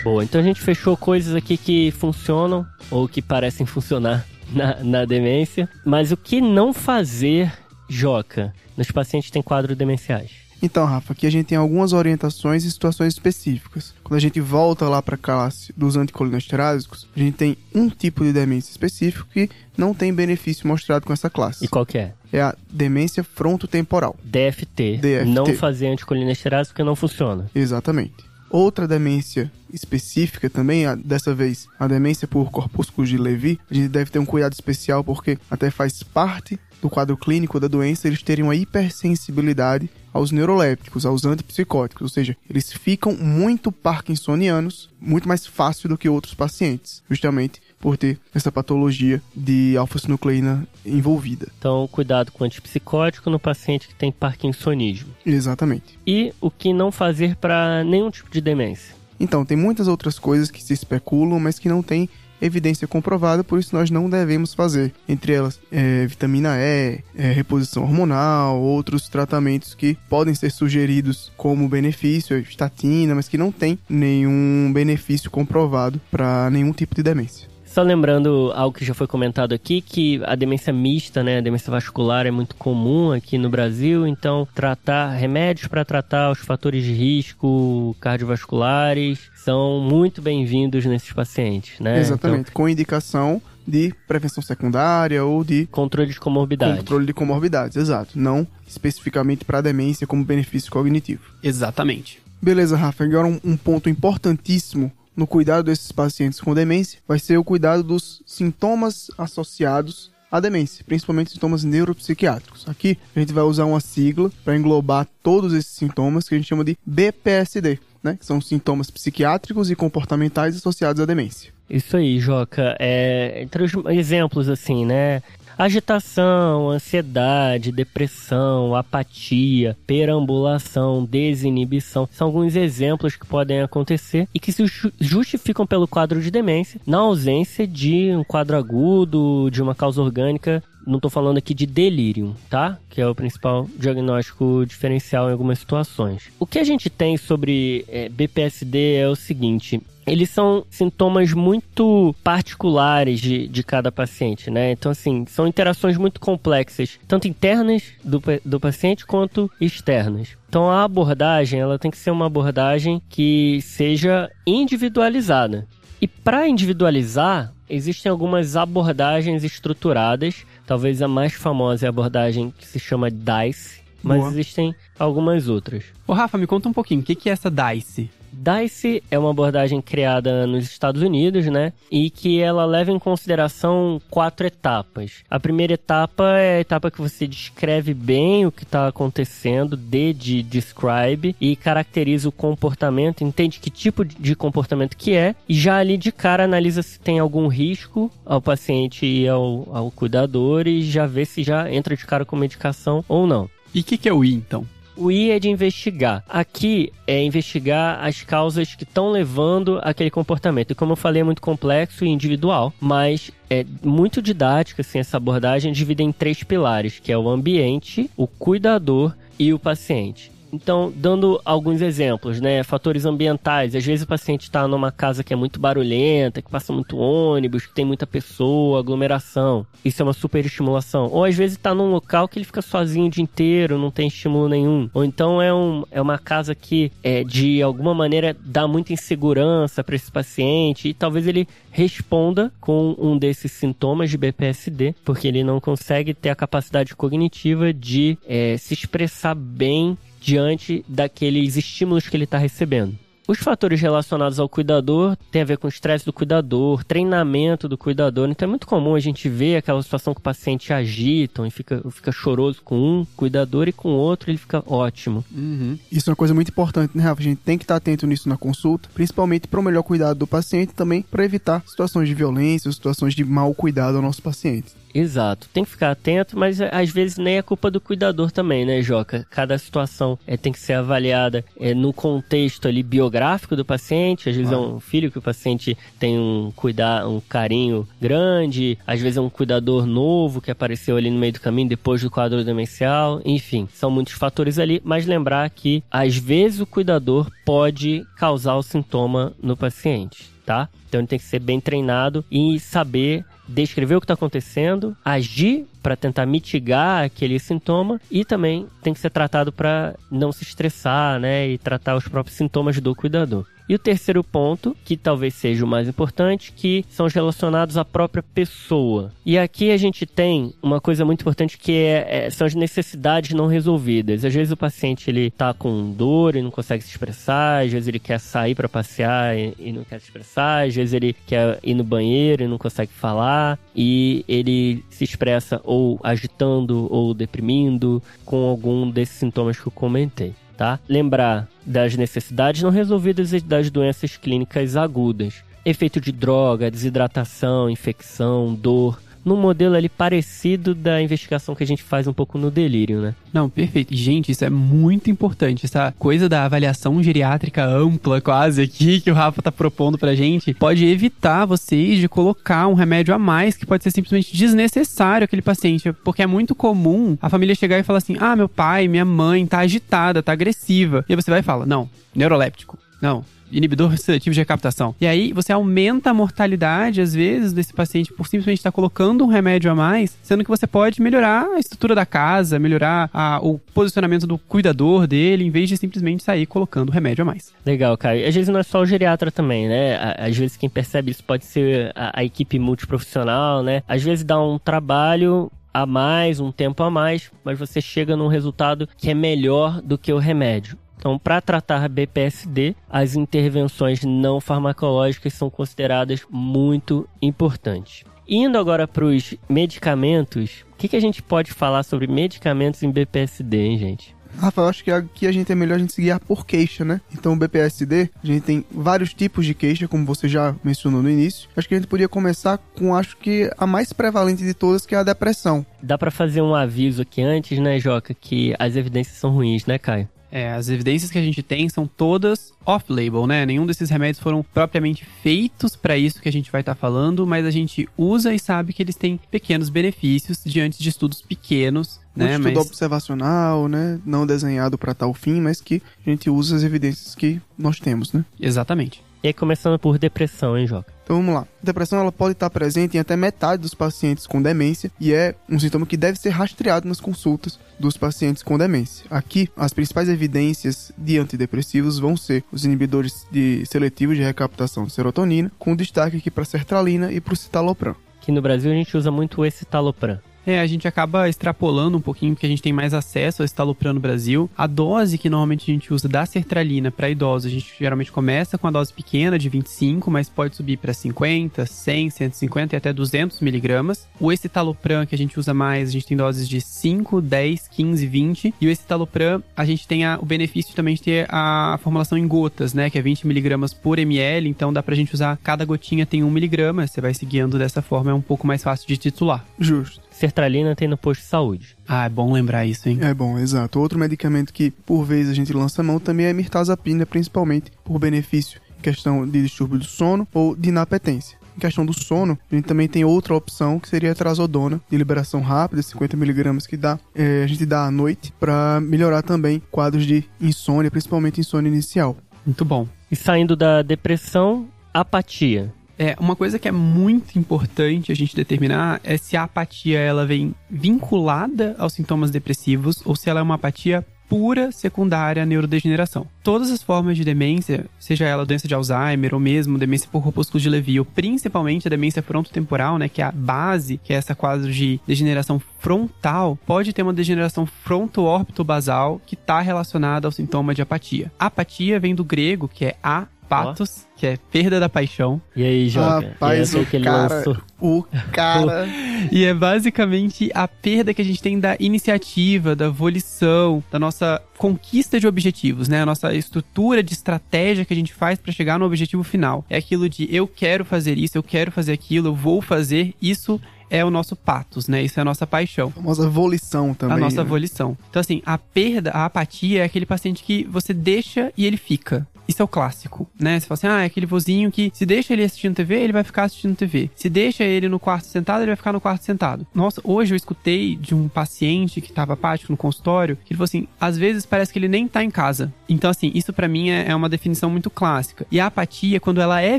Boa, então a gente fechou coisas aqui que funcionam ou que parecem funcionar na, na demência. Mas o que não fazer, Joca, nos pacientes que têm quadros demenciais? Então, Rafa, aqui a gente tem algumas orientações e situações específicas. Quando a gente volta lá para a classe dos anticolinesterásicos, a gente tem um tipo de demência específico que não tem benefício mostrado com essa classe. E qual que é? É a demência frontotemporal. DFT. DFT. Não fazer anticolinesterase porque não funciona. Exatamente. Outra demência específica também, dessa vez a demência por corpúsculos de Levy, a gente deve ter um cuidado especial porque até faz parte do quadro clínico da doença eles terem uma hipersensibilidade aos neurolépticos, aos antipsicóticos, ou seja, eles ficam muito parkinsonianos, muito mais fácil do que outros pacientes, justamente por ter essa patologia de alfa-sinucleína envolvida. Então, cuidado com antipsicótico no paciente que tem parkinsonismo. Exatamente. E o que não fazer para nenhum tipo de demência? Então, tem muitas outras coisas que se especulam, mas que não tem evidência comprovada, por isso nós não devemos fazer. Entre elas, é, vitamina E, é, reposição hormonal, outros tratamentos que podem ser sugeridos como benefício, estatina, mas que não tem nenhum benefício comprovado para nenhum tipo de demência. Só lembrando algo que já foi comentado aqui, que a demência mista, né, a demência vascular é muito comum aqui no Brasil, então tratar remédios para tratar os fatores de risco cardiovasculares são muito bem-vindos nesses pacientes, né? Exatamente, então, com indicação de prevenção secundária ou de controle de comorbidades. Controle de comorbidades, exato, não especificamente para demência como benefício cognitivo. Exatamente. Beleza, Rafa, agora um, um ponto importantíssimo no cuidado desses pacientes com demência vai ser o cuidado dos sintomas associados à demência, principalmente sintomas neuropsiquiátricos. Aqui a gente vai usar uma sigla para englobar todos esses sintomas que a gente chama de BPSD, né? Que são sintomas psiquiátricos e comportamentais associados à demência. Isso aí, Joca. É, exemplos, assim, né? Agitação, ansiedade, depressão, apatia, perambulação, desinibição são alguns exemplos que podem acontecer e que se justificam pelo quadro de demência na ausência de um quadro agudo, de uma causa orgânica Não tô falando aqui de delírio, tá? Que é o principal diagnóstico diferencial em algumas situações. O que a gente tem sobre é, BPSD é o seguinte: eles são sintomas muito particulares de, de cada paciente, né? Então, assim, são interações muito complexas, tanto internas do, do paciente quanto externas. Então, a abordagem, ela tem que ser uma abordagem que seja individualizada. E para individualizar, existem algumas abordagens estruturadas. Talvez a mais famosa é a abordagem que se chama DICE, mas Boa. existem algumas outras. Ô Rafa, me conta um pouquinho, o que é essa DICE? DICE é uma abordagem criada nos Estados Unidos, né? E que ela leva em consideração quatro etapas. A primeira etapa é a etapa que você descreve bem o que está acontecendo, D de describe, e caracteriza o comportamento, entende que tipo de comportamento que é, e já ali de cara analisa se tem algum risco ao paciente e ao, ao cuidador, e já vê se já entra de cara com medicação ou não. E o que, que é o I, então? O I é de investigar. Aqui é investigar as causas que estão levando aquele comportamento. E como eu falei, é muito complexo e individual, mas é muito didática assim, essa abordagem divide em três pilares, que é o ambiente, o cuidador e o paciente. Então, dando alguns exemplos, né? Fatores ambientais. Às vezes o paciente está numa casa que é muito barulhenta, que passa muito ônibus, que tem muita pessoa, aglomeração. Isso é uma super estimulação. Ou às vezes está num local que ele fica sozinho o dia inteiro, não tem estímulo nenhum. Ou então é, um, é uma casa que, é, de alguma maneira, dá muita insegurança para esse paciente e talvez ele responda com um desses sintomas de BPSD, porque ele não consegue ter a capacidade cognitiva de é, se expressar bem diante daqueles estímulos que ele está recebendo. Os fatores relacionados ao cuidador têm a ver com o estresse do cuidador, treinamento do cuidador. Então é muito comum a gente ver aquela situação que o paciente agita e fica, fica choroso com um cuidador e com o outro ele fica ótimo. Uhum. Isso é uma coisa muito importante, né, Rafa? A gente tem que estar atento nisso na consulta, principalmente para o melhor cuidado do paciente também para evitar situações de violência, situações de mau cuidado ao nosso paciente. Exato, tem que ficar atento, mas é, às vezes nem é culpa do cuidador também, né, Joca? Cada situação é, tem que ser avaliada é, no contexto ali biográfico do paciente. Às vezes ah. é um filho que o paciente tem um cuidar, um carinho grande, às vezes é um cuidador novo que apareceu ali no meio do caminho depois do quadro demencial. Enfim, são muitos fatores ali, mas lembrar que às vezes o cuidador pode causar o sintoma no paciente. Tá? Então ele tem que ser bem treinado e saber descrever o que está acontecendo, agir para tentar mitigar aquele sintoma e também tem que ser tratado para não se estressar, né, e tratar os próprios sintomas do cuidador. E o terceiro ponto, que talvez seja o mais importante, que são os relacionados à própria pessoa. E aqui a gente tem uma coisa muito importante que é, é, são as necessidades não resolvidas. Às vezes o paciente ele tá com dor e não consegue se expressar, às vezes ele quer sair para passear e, e não quer se expressar, às vezes ele quer ir no banheiro e não consegue falar, e ele se expressa ou agitando ou deprimindo com algum desses sintomas que eu comentei tá? Lembrar das necessidades não resolvidas e das doenças clínicas agudas. Efeito de droga, desidratação, infecção, dor, num modelo ali parecido da investigação que a gente faz um pouco no delírio, né? Não, perfeito. Gente, isso é muito importante. Essa coisa da avaliação geriátrica ampla, quase aqui, que o Rafa tá propondo pra gente, pode evitar vocês de colocar um remédio a mais que pode ser simplesmente desnecessário aquele paciente. Porque é muito comum a família chegar e falar assim: ah, meu pai, minha mãe tá agitada, tá agressiva. E aí você vai e fala: não, neuroléptico. Não, inibidor seletivo de recaptação. E aí você aumenta a mortalidade, às vezes, desse paciente por simplesmente estar colocando um remédio a mais, sendo que você pode melhorar a estrutura da casa, melhorar a, o posicionamento do cuidador dele, em vez de simplesmente sair colocando remédio a mais. Legal, Caio. Às vezes não é só o geriatra também, né? Às vezes quem percebe isso pode ser a, a equipe multiprofissional, né? Às vezes dá um trabalho a mais, um tempo a mais, mas você chega num resultado que é melhor do que o remédio. Então, para tratar BPSD, as intervenções não farmacológicas são consideradas muito importantes. Indo agora para os medicamentos, o que, que a gente pode falar sobre medicamentos em BPSD, hein, gente? Rafa, eu acho que aqui a gente é melhor a gente se guiar por queixa, né? Então, o BPSD, a gente tem vários tipos de queixa, como você já mencionou no início. Acho que a gente podia começar com, acho que a mais prevalente de todas, que é a depressão. Dá para fazer um aviso aqui antes, né, Joca, que as evidências são ruins, né, Caio? É, as evidências que a gente tem são todas off-label, né? Nenhum desses remédios foram propriamente feitos para isso que a gente vai estar tá falando, mas a gente usa e sabe que eles têm pequenos benefícios diante de estudos pequenos um né? estudo Mas... observacional, né? Não desenhado para tal fim, mas que a gente usa as evidências que nós temos, né? Exatamente. E aí, começando por depressão, hein, Joca? Então vamos lá. A depressão ela pode estar presente em até metade dos pacientes com demência e é um sintoma que deve ser rastreado nas consultas dos pacientes com demência. Aqui, as principais evidências de antidepressivos vão ser os inibidores de seletivos de recaptação de serotonina, com destaque aqui para sertralina e para o citalopram. Aqui no Brasil a gente usa muito esse talopram. É, a gente acaba extrapolando um pouquinho porque a gente tem mais acesso ao estalopram no Brasil. A dose que normalmente a gente usa da sertralina para idosos, a gente geralmente começa com a dose pequena de 25, mas pode subir para 50, 100, 150 e até 200 miligramas. O escitalopram que a gente usa mais, a gente tem doses de 5, 10, 15, 20. E o escitalopram, a gente tem a, o benefício também de ter a formulação em gotas, né, que é 20 miligramas por ml, então dá pra gente usar, cada gotinha tem 1 miligrama, você vai se guiando dessa forma, é um pouco mais fácil de titular. Justo sertralina tem no posto de saúde. Ah, é bom lembrar isso, hein? É bom, exato. Outro medicamento que por vezes a gente lança mão também é mirtazapina, principalmente por benefício em questão de distúrbio do sono ou de inapetência. Em questão do sono, a gente também tem outra opção que seria a trazodona, de liberação rápida, 50mg que dá, é, a gente dá à noite para melhorar também quadros de insônia, principalmente insônia inicial. Muito bom. E saindo da depressão, apatia. É, uma coisa que é muito importante a gente determinar é se a apatia ela vem vinculada aos sintomas depressivos ou se ela é uma apatia pura secundária à neurodegeneração. Todas as formas de demência, seja ela doença de Alzheimer ou mesmo demência por corpúsculos de Levy, ou principalmente a demência frontotemporal, né, que é a base, que é essa quadro de degeneração frontal, pode ter uma degeneração fronto-órbito-basal que está relacionada ao sintoma de apatia. Apatia vem do grego, que é a patos, que é perda da paixão. E aí, Joga? Rapaz, o cara, o cara... e é basicamente a perda que a gente tem da iniciativa, da volição, da nossa conquista de objetivos, né? A nossa estrutura de estratégia que a gente faz para chegar no objetivo final. É aquilo de eu quero fazer isso, eu quero fazer aquilo, eu vou fazer isso é o nosso patos, né? Isso é a nossa paixão. A famosa volição também. A nossa né? volição. Então, assim, a perda, a apatia é aquele paciente que você deixa e ele fica. Isso é o clássico, né? Você fala assim, ah, é aquele vozinho que se deixa ele assistindo TV, ele vai ficar assistindo TV. Se deixa ele no quarto sentado, ele vai ficar no quarto sentado. Nossa, hoje eu escutei de um paciente que tava apático no consultório, que ele falou assim, às vezes parece que ele nem tá em casa. Então, assim, isso para mim é, é uma definição muito clássica. E a apatia, quando ela é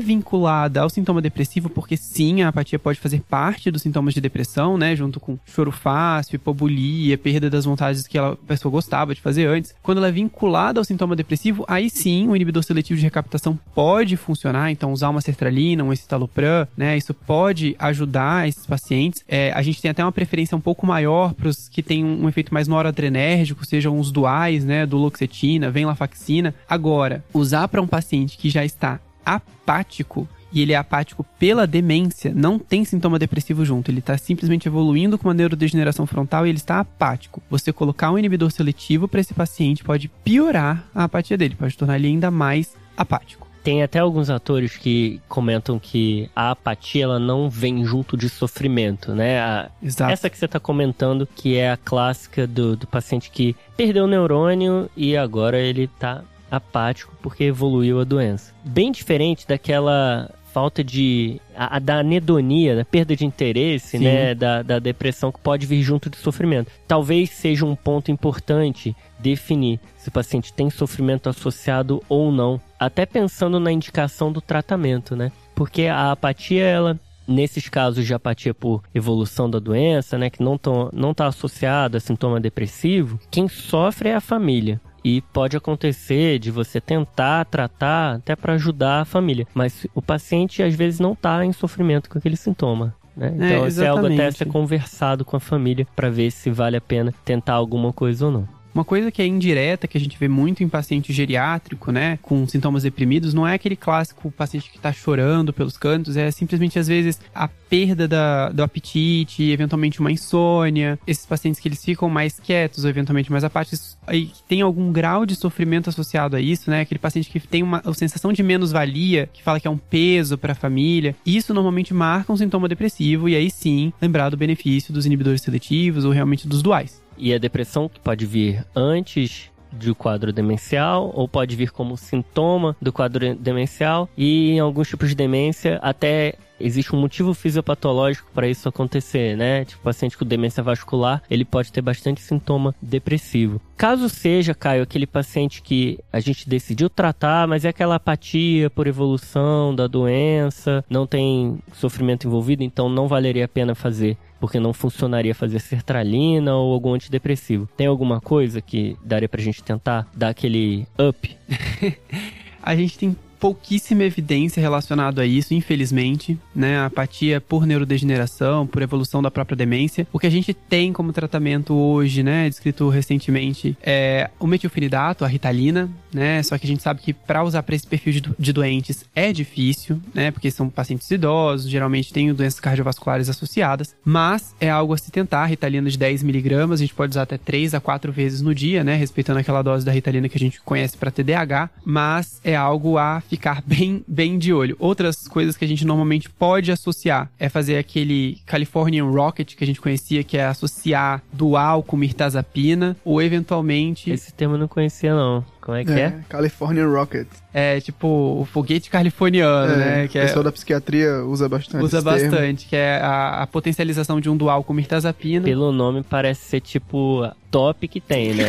vinculada ao sintoma depressivo, porque sim, a apatia pode fazer parte dos sintomas de depressão, né? Junto com choro fácil, hipobulia, perda das vontades que a pessoa gostava de fazer antes. Quando ela é vinculada ao sintoma depressivo, aí sim o inibidor seletivo de recaptação pode funcionar, então usar uma sertralina, um escitalopram, né? Isso pode ajudar esses pacientes. É, a gente tem até uma preferência um pouco maior para os que têm um, um, efeito mais noradrenérgico, sejam os duais, né? Do loxetina, venlafaxina. Agora, usar para um paciente que já está apático e ele é apático pela demência, não tem sintoma depressivo junto. Ele está simplesmente evoluindo com uma neurodegeneração frontal e ele está apático. Você colocar um inibidor seletivo para esse paciente pode piorar a apatia dele, pode tornar ele ainda mais apático. Tem até alguns atores que comentam que a apatia ela não vem junto de sofrimento, né? A, Exato. Essa que você está comentando, que é a clássica do, do paciente que perdeu o neurônio e agora ele está apático porque evoluiu a doença. Bem diferente daquela falta de. A, a, da anedonia, da perda de interesse, Sim. né? Da, da depressão que pode vir junto de sofrimento. Talvez seja um ponto importante definir se o paciente tem sofrimento associado ou não. Até pensando na indicação do tratamento, né? Porque a apatia, ela nesses casos de apatia por evolução da doença, né, que não está não tá associado a sintoma depressivo, quem sofre é a família. E pode acontecer de você tentar tratar até para ajudar a família, mas o paciente às vezes não está em sofrimento com aquele sintoma. Né? É, então, é, isso é algo até ser conversado com a família para ver se vale a pena tentar alguma coisa ou não. Uma coisa que é indireta, que a gente vê muito em paciente geriátrico, né, com sintomas deprimidos, não é aquele clássico paciente que tá chorando pelos cantos, é simplesmente às vezes a perda da, do apetite, eventualmente uma insônia, esses pacientes que eles ficam mais quietos ou eventualmente mais apáticos, e tem algum grau de sofrimento associado a isso, né, aquele paciente que tem uma, uma sensação de menos-valia, que fala que é um peso para a família, isso normalmente marca um sintoma depressivo e aí sim lembrar do benefício dos inibidores seletivos ou realmente dos duais. E a depressão que pode vir antes do quadro demencial ou pode vir como sintoma do quadro demencial e em alguns tipos de demência até existe um motivo fisiopatológico para isso acontecer, né? Tipo, paciente com demência vascular, ele pode ter bastante sintoma depressivo. Caso seja, Caio, aquele paciente que a gente decidiu tratar, mas é aquela apatia por evolução da doença, não tem sofrimento envolvido, então não valeria a pena fazer porque não funcionaria fazer sertralina ou algum antidepressivo. Tem alguma coisa que daria pra gente tentar dar aquele up? a gente tem pouquíssima evidência relacionada a isso, infelizmente, né? A apatia por neurodegeneração, por evolução da própria demência. O que a gente tem como tratamento hoje, né, descrito recentemente, é o metilfenidato, a ritalina, né? Só que a gente sabe que para usar para esse perfil de, de, doentes é difícil, né? Porque são pacientes idosos, geralmente têm doenças cardiovasculares associadas, mas é algo a se tentar. Ritalina de 10 miligramas, a gente pode usar até 3 a 4 vezes no dia, né? Respeitando aquela dose da ritalina que a gente conhece para TDAH, mas é algo a ficar bem, bem de olho. Outras coisas que a gente normalmente pode associar é fazer aquele Californian Rocket que a gente conhecia, que é associar dual com mirtazapina, ou eventualmente. Esse termo eu não conhecia, não. Como é que é? é? Californian Rocket. É tipo o foguete californiano, é, né? Que o é pessoal é, da psiquiatria usa bastante. Usa bastante, termo. que é a, a, potencialização de um dual com mirtazapina. Pelo nome parece ser tipo top que tem, né?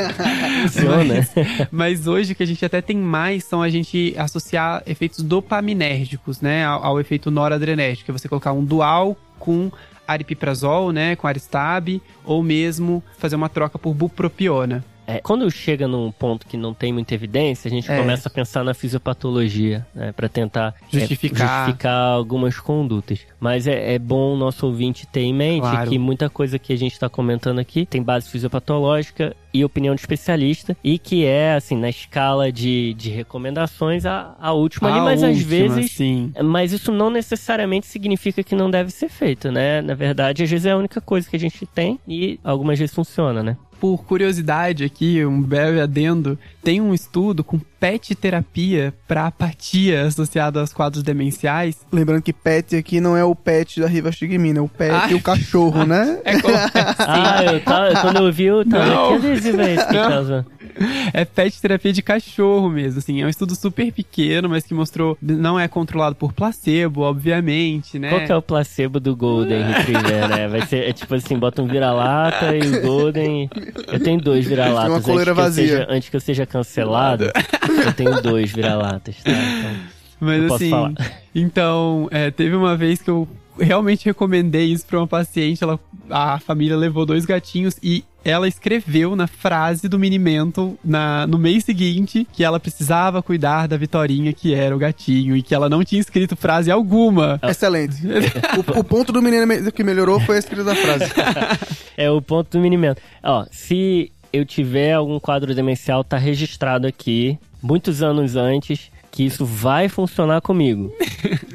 Funciona. Mas, mas, hoje o que a gente até tem mais são a gente associar efeitos dopaminérgicos, né? Ao, ao efeito noradrenérgico, que é você colocar um dual com aripiprazol, né, com aristab, ou mesmo fazer uma troca por bupropiona. É, quando chega num ponto que não tem muita evidência, a gente é. começa a pensar na fisiopatologia, né? Para tentar justificar. É, justificar algumas condutas. Mas é, é, bom o nosso ouvinte ter em mente claro. que muita coisa que a gente está comentando aqui tem base fisiopatológica e opinião de especialista, e que é, assim, na escala de, de recomendações, a, a última a ali, mas última, às vezes. Sim. Mas isso não necessariamente significa que não deve ser feito, né? Na verdade, às vezes é a única coisa que a gente tem e algumas vezes funciona, né? Por curiosidade aqui, um breve adendo, tem um estudo com PET terapia para apatia associada aos quadros demenciais. Lembrando que PET aqui não é o PET da Rivastigmina, é o PET Ai. e o cachorro, né? É como... ah, eu tava, quando eu vi, eu tava, não. que adesivo é esse que tá É pet terapia de cachorro mesmo, assim. É um estudo super pequeno, mas que mostrou... Não é controlado por placebo, obviamente, né? Qual que é o placebo do Golden Retriever, né? Vai ser, é tipo assim, bota um vira-lata e o Golden... Eu tenho dois vira-latas. Uma coleira antes vazia. Que seja, antes que eu seja cancelado, eu tenho dois vira-latas, tá? Então, mas assim... Então, é, teve uma vez que eu realmente recomendei isso para uma paciente. Ela, a família levou dois gatinhos e ela escreveu na frase do minimento na, no mês seguinte que ela precisava cuidar da Vitorinha, que era o gatinho, e que ela não tinha escrito frase alguma. Excelente. o, o, ponto do minimento que melhorou foi a escrita da frase. é o ponto do minimento. Ó, se eu tiver algum quadro demencial, tá registrado aqui, muitos anos antes, que isso vai funcionar comigo.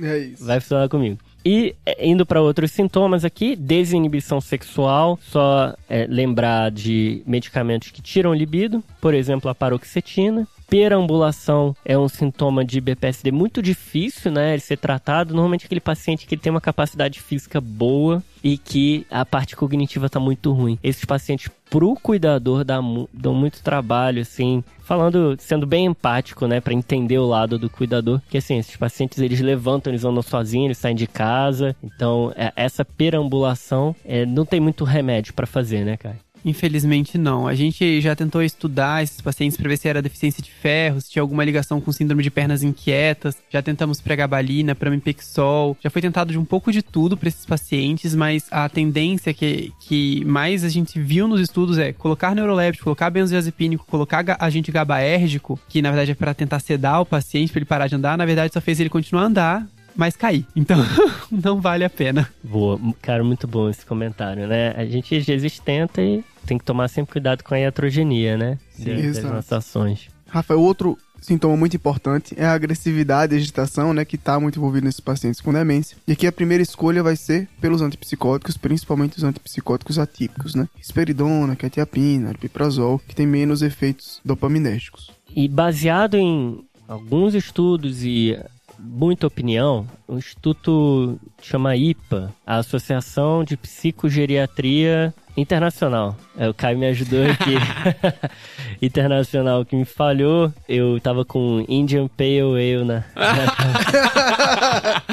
É isso. Vai funcionar comigo. E é, indo para outros sintomas aqui, desinibição sexual, só é, lembrar de medicamentos que tiram libido, por exemplo, a paroxetina. Perambulação é um sintoma de BPSD muito difícil, né, de ser tratado. Normalmente aquele paciente que tem uma capacidade física boa e que a parte cognitiva está muito ruim. Esses pacientes pro cuidador dão, dão muito trabalho, assim, falando, sendo bem empático, né, para entender o lado do cuidador, que assim, esses pacientes eles levantam, eles andam sozinhos, eles saem de casa, então é, essa perambulação é, não tem muito remédio para fazer, né, cara? Infelizmente não. A gente já tentou estudar esses pacientes para ver se era deficiência de ferro, se tinha alguma ligação com síndrome de pernas inquietas. Já tentamos pregabalina, pramipexol. Já foi tentado de um pouco de tudo para esses pacientes, mas a tendência que, que mais a gente viu nos estudos é colocar neuroléptico, colocar benzodiazepínico, colocar agente GABAérgico, que na verdade é para tentar sedar o paciente para ele parar de andar, na verdade só fez ele continuar a andar, mas cair. Então, não vale a pena. Boa, cara, muito bom esse comentário, né? A gente às vezes tenta e tem que tomar sempre cuidado com a iatrogenia, né? Sim, das nossas ações. Rafael, outro sintoma muito importante é a agressividade e agitação, né, que está muito envolvido nesses pacientes com demência. E aqui a primeira escolha vai ser pelos antipsicóticos, principalmente os antipsicóticos atípicos, né? Esperidona, quetiapina, aripiprazol, que tem menos efeitos dopaminérgicos. E baseado em alguns estudos e muita opinião, o Instituto chama IPA, a Associação de Psicogeriatria Internacional. É, o Caio me ajudou aqui. Internacional que me falhou. Eu tava com Indian Pale Ale na.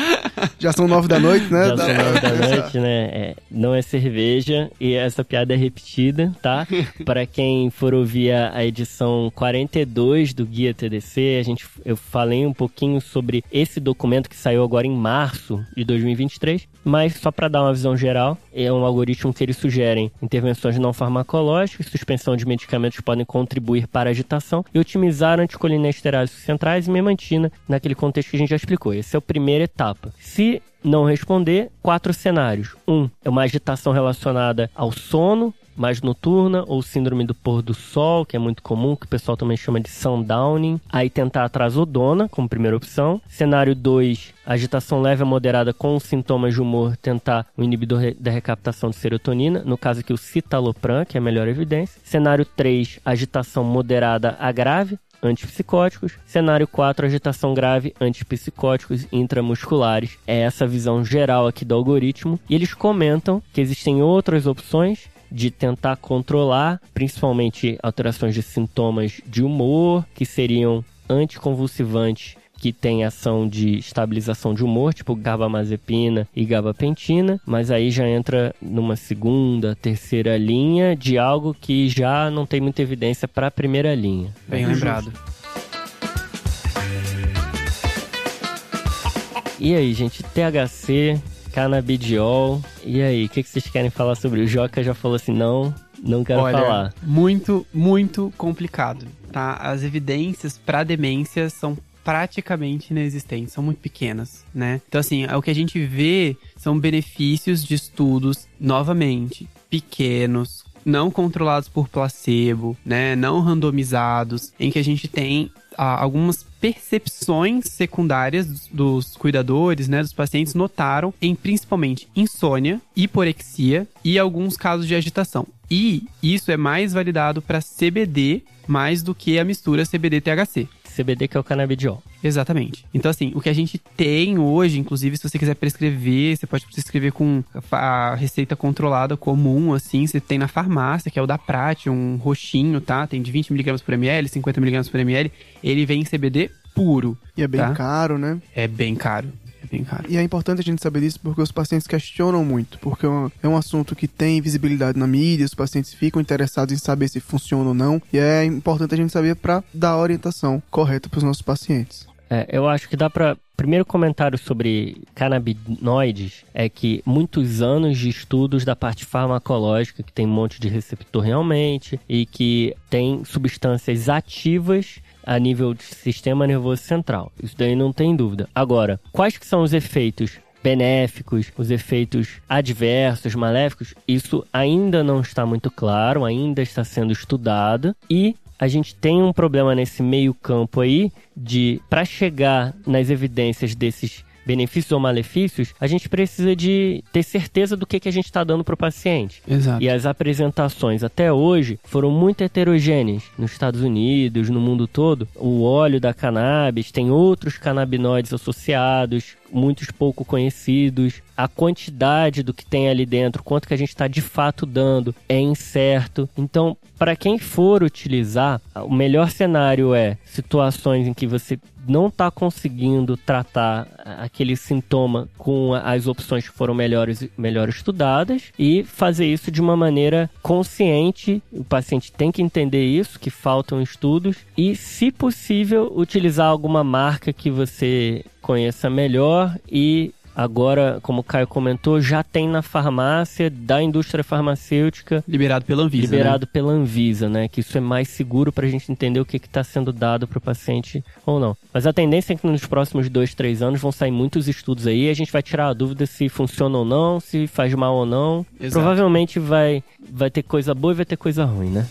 Já são nove da noite, né? Já são nove da noite, né? É, não é cerveja e essa piada é repetida, tá? Para quem for ouvir a edição 42 do Guia TDC, a gente, eu falei um pouquinho sobre esse documento que saiu agora em março de 2023, mas só para dar uma visão geral, é um algoritmo que eles sugerem intervenções não farmacológicas, suspensão de medicamentos que podem contribuir para a agitação e otimizar anticolinesteráseos centrais e memantina, naquele contexto que a gente já explicou. Essa é a primeira etapa. Se não responder, quatro cenários. Um é uma agitação relacionada ao sono, mais noturna, ou síndrome do pôr do sol, que é muito comum, que o pessoal também chama de sundowning. Aí tentar a trazodona como primeira opção. Cenário 2, agitação leve a moderada com sintomas de humor, tentar o inibidor da recaptação de serotonina, no caso aqui o citalopram, que é a melhor evidência. Cenário 3, agitação moderada a grave, antipsicóticos. Cenário 4, agitação grave, antipsicóticos intramusculares. É essa visão geral aqui do algoritmo. E eles comentam que existem outras opções de tentar controlar, principalmente alterações de sintomas de humor, que seriam anticonvulsivantes que tem ação de estabilização de humor, tipo gabamazepina e gabapentina, mas aí já entra numa segunda, terceira linha de algo que já não tem muita evidência para a primeira linha. Bem lembrado. E aí, gente, THC, canabidiol. E aí, o que, que, vocês querem falar sobre? O Joca já falou assim: não, não quero Olha, falar. Muito, muito complicado, tá? As evidências para demência são praticamente inexistentes, são muito pequenas, né? Então, assim, o que a gente vê são benefícios de estudos, novamente, pequenos, não controlados por placebo, né? Não randomizados, em que a gente tem ah, algumas percepções secundárias dos, dos, cuidadores, né, dos pacientes notaram em principalmente insônia, hiporexia e alguns casos de agitação. E isso é mais validado para CBD mais do que a mistura CBD-THC. CBD que é o canabidiol. Exatamente. Então, assim, o que a gente tem hoje, inclusive, se você quiser prescrever, você pode prescrever com a receita controlada comum, assim, você tem na farmácia, que é o da Prate, um roxinho, tá? Tem de 20mg por ml, 50mg por ml. Ele vem em CBD puro. E é bem tá? caro, né? É bem caro. Caro. E é importante a gente saber disso porque os pacientes questionam muito, porque é um, é um assunto que tem visibilidade na mídia, os pacientes ficam interessados em saber se funciona ou não, e é importante a gente saber para dar a orientação correta para os nossos pacientes. É, eu acho que dá para primeiro comentário sobre canabinoides é que muitos anos de estudos da parte farmacológica, que tem um monte de receptor realmente, e que tem substâncias ativas a nível de sistema nervoso central. Isso daí não tem dúvida. Agora, quais que são os efeitos benéficos, os efeitos adversos, maléficos, isso ainda não está muito claro, ainda está sendo estudado e a gente tem um problema nesse meio campo aí de para chegar nas evidências desses benefícios ou malefícios, a gente precisa de ter certeza do que, que a gente está dando para o paciente. Exato. E as apresentações até hoje foram muito heterogêneas nos Estados Unidos, no mundo todo. O óleo da cannabis tem outros canabinoides associados, muitos pouco conhecidos. A quantidade do que tem ali dentro, quanto que a gente está de fato dando, é incerto. Então, para quem for utilizar, o melhor cenário é situações em que você não está conseguindo tratar aquele sintoma com as opções que foram melhores, melhor estudadas e fazer isso de uma maneira consciente. O paciente tem que entender isso, que faltam estudos e, se possível, utilizar alguma marca que você conheça melhor e Agora, como o Caio comentou, já tem na farmácia da indústria farmacêutica. Liberado pela Anvisa. Liberado né? pela Anvisa, né? Que isso é mais seguro para a gente entender o que está sendo dado para o paciente ou não. Mas a tendência é que nos próximos dois, três anos vão sair muitos estudos aí e a gente vai tirar a dúvida se funciona ou não, se faz mal ou não. Exato. Provavelmente vai, vai ter coisa boa e vai ter coisa ruim, né?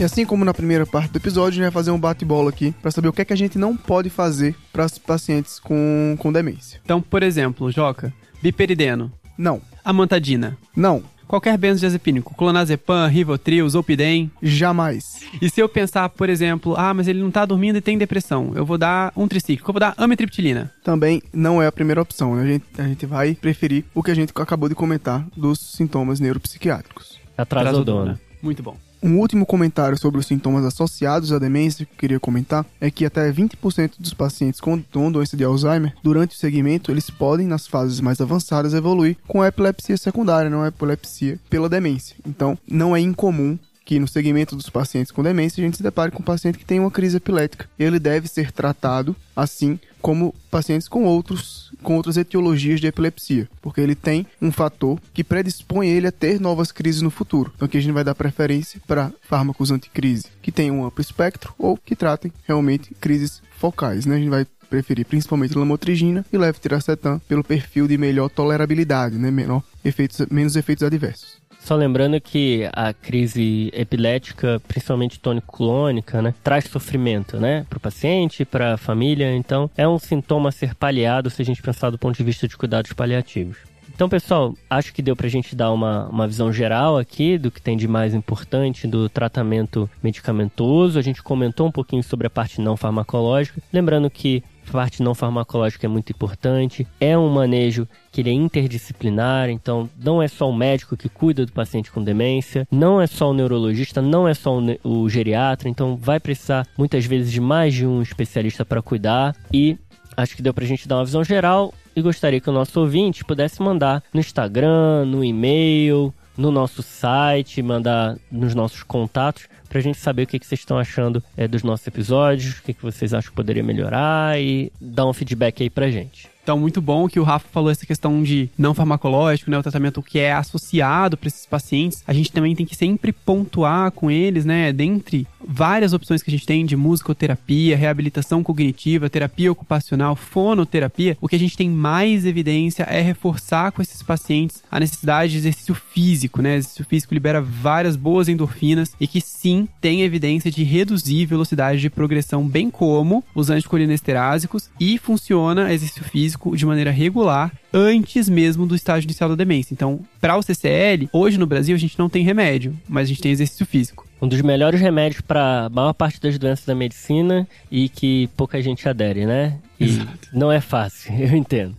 E assim como na primeira parte do episódio, a gente vai fazer um bate-bola aqui para saber o que é que a gente não pode fazer para os pacientes com, com demência. Então, por exemplo, Joca, biperideno, Não, amantadina, não, qualquer benzodiazepínico, clonazepam, Rivotril, Zolpidem. Jamais. E se eu pensar, por exemplo, ah, mas ele não tá dormindo e tem depressão, eu vou dar um tricíclico, eu vou dar amitriptilina. Também não é a primeira opção, né? A gente, a gente vai preferir o que a gente acabou de comentar dos sintomas neuropsiquiátricos. Trazodona. Muito bom. Um último comentário sobre os sintomas associados à demência que eu queria comentar é que até 20% dos pacientes com doença de Alzheimer, durante o segmento, eles podem, nas fases mais avançadas, evoluir com a epilepsia secundária, não a epilepsia pela demência. Então, não é incomum que no segmento dos pacientes com demência a gente se depare com um paciente que tem uma crise epilética. Ele deve ser tratado assim como pacientes com outros com outras etiologias de epilepsia, porque ele tem um fator que predispõe ele a ter novas crises no futuro. Então aqui a gente vai dar preferência para fármacos anticrise que tenham um amplo espectro ou que tratem realmente crises focais, né? A gente vai preferir principalmente lamotrigina e levetiracetam pelo perfil de melhor tolerabilidade, né? Menor efeitos, menos efeitos adversos. Só lembrando que a crise epilética, principalmente tônico-clônica, né, traz sofrimento, né, para o paciente, para a família. Então, é um sintoma a ser paliado se a gente pensar do ponto de vista de cuidados paliativos. Então, pessoal, acho que deu pra gente dar uma, uma visão geral aqui do que tem de mais importante do tratamento medicamentoso. A gente comentou um pouquinho sobre a parte não farmacológica. Lembrando que a parte não farmacológica é muito importante. É um manejo que ele é interdisciplinar, então não é só o médico que cuida do paciente com demência, não é só o neurologista, não é só o, o geriatra, então vai precisar muitas vezes de mais de um especialista para cuidar e acho que deu pra gente dar uma visão geral e gostaria que o nosso ouvinte pudesse mandar no Instagram, no e-mail, no nosso site, mandar nos nossos contatos pra gente saber o que, que vocês estão achando é, dos nossos episódios, o que, que vocês acham que poderia melhorar e dar um feedback aí pra gente. Então, muito bom que o Rafa falou essa questão de não farmacológico, né? O tratamento que é associado para esses pacientes. A gente também tem que sempre pontuar com eles, né? Dentre várias opções que a gente tem de musicoterapia, reabilitação cognitiva, terapia ocupacional, fonoterapia, o que a gente tem mais evidência é reforçar com esses pacientes a necessidade de exercício físico, né? Exercício físico libera várias boas endorfinas e que sim tem evidência de reduzir velocidade de progressão, bem como os anticolinesterásicos e funciona exercício físico de maneira regular antes mesmo do estágio inicial da demência. Então, para o CCL, hoje no Brasil a gente não tem remédio, mas a gente tem exercício físico. Um dos melhores remédios para a maior parte das doenças da medicina e que pouca gente adere, né? E Exato. não é fácil, eu entendo.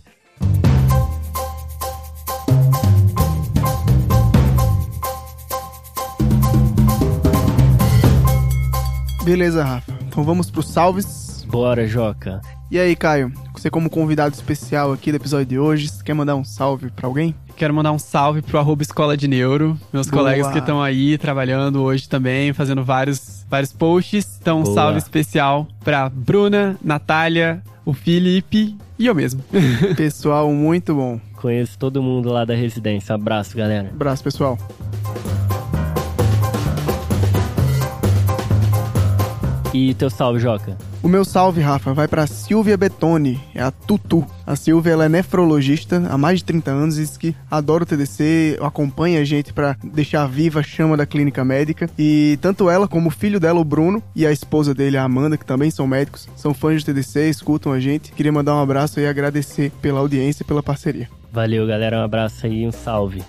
Beleza, Rafa. Então vamos pros salves. Bora, Joca. E aí, Caio? Você como convidado especial aqui do episódio de hoje, você quer mandar um salve pra alguém? Quero mandar um salve pro arroba Escola de Neuro, meus Boa. colegas que estão aí trabalhando hoje também, fazendo vários, vários posts. Então, um Boa. salve especial pra Bruna, Natália, o Felipe e eu mesmo. Pessoal, muito bom. Conheço todo mundo lá da residência. Abraço, galera. Abraço, pessoal. E teu salve, Joca. O meu salve, Rafa, vai pra Silvia Betoni, é a Tutu. A Silvia ela é nefrologista há mais de 30 anos, diz que adora o TDC, acompanha a gente pra deixar viva a chama da clínica médica. E tanto ela como o filho dela, o Bruno, e a esposa dele, a Amanda, que também são médicos, são fãs de TDC, escutam a gente. Queria mandar um abraço e agradecer pela audiência e pela parceria. Valeu, galera. Um abraço aí e um salve.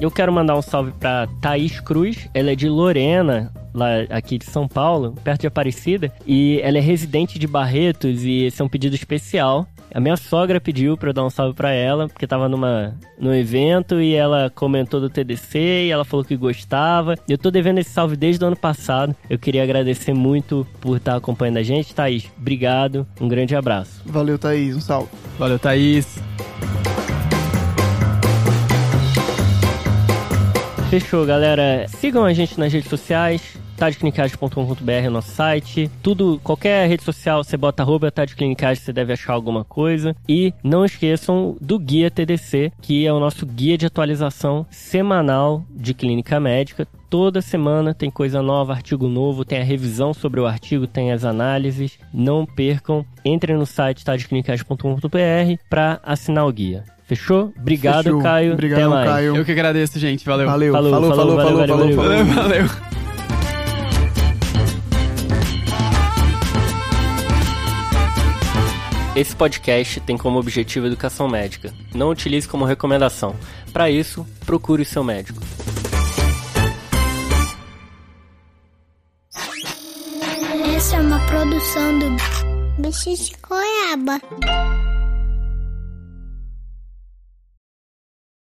Eu quero mandar um salve pra Thaís Cruz. Ela é de Lorena, lá aqui de São Paulo, perto de Aparecida. E ela é residente de Barretos e esse é um pedido especial. A minha sogra pediu pra eu dar um salve pra ela, porque tava numa, num evento e ela comentou do TDC e ela falou que gostava. Eu tô devendo esse salve desde o ano passado. Eu queria agradecer muito por estar acompanhando a gente. Thaís, obrigado. Um grande abraço. Valeu, Thaís, um salve. Valeu, Thaís. Fechou, galera. Sigam a gente nas redes sociais. tadeclinicagem.com.br é nosso site. Tudo, qualquer rede social, você bota arroba tadeclinicagem, você deve achar alguma coisa. E não esqueçam do Guia TDC, que é o nosso guia de atualização semanal de clínica médica. Toda semana tem coisa nova, artigo novo, tem a revisão sobre o artigo, tem as análises. Não percam. Entrem no site tadeclinicagem.com.br para assinar o guia. Fechou? Obrigado, Fechou. Caio. Obrigado, Até mais. Caio. Eu que agradeço, gente. Valeu. Valeu, Falou, falou, falou, falou, falou, valeu, falou, valeu, falou. Valeu. valeu. Esse podcast tem como objetivo educação médica. Não utilize como recomendação. Para isso, procure o seu médico. Essa é uma produção do Bicho de Goiaba.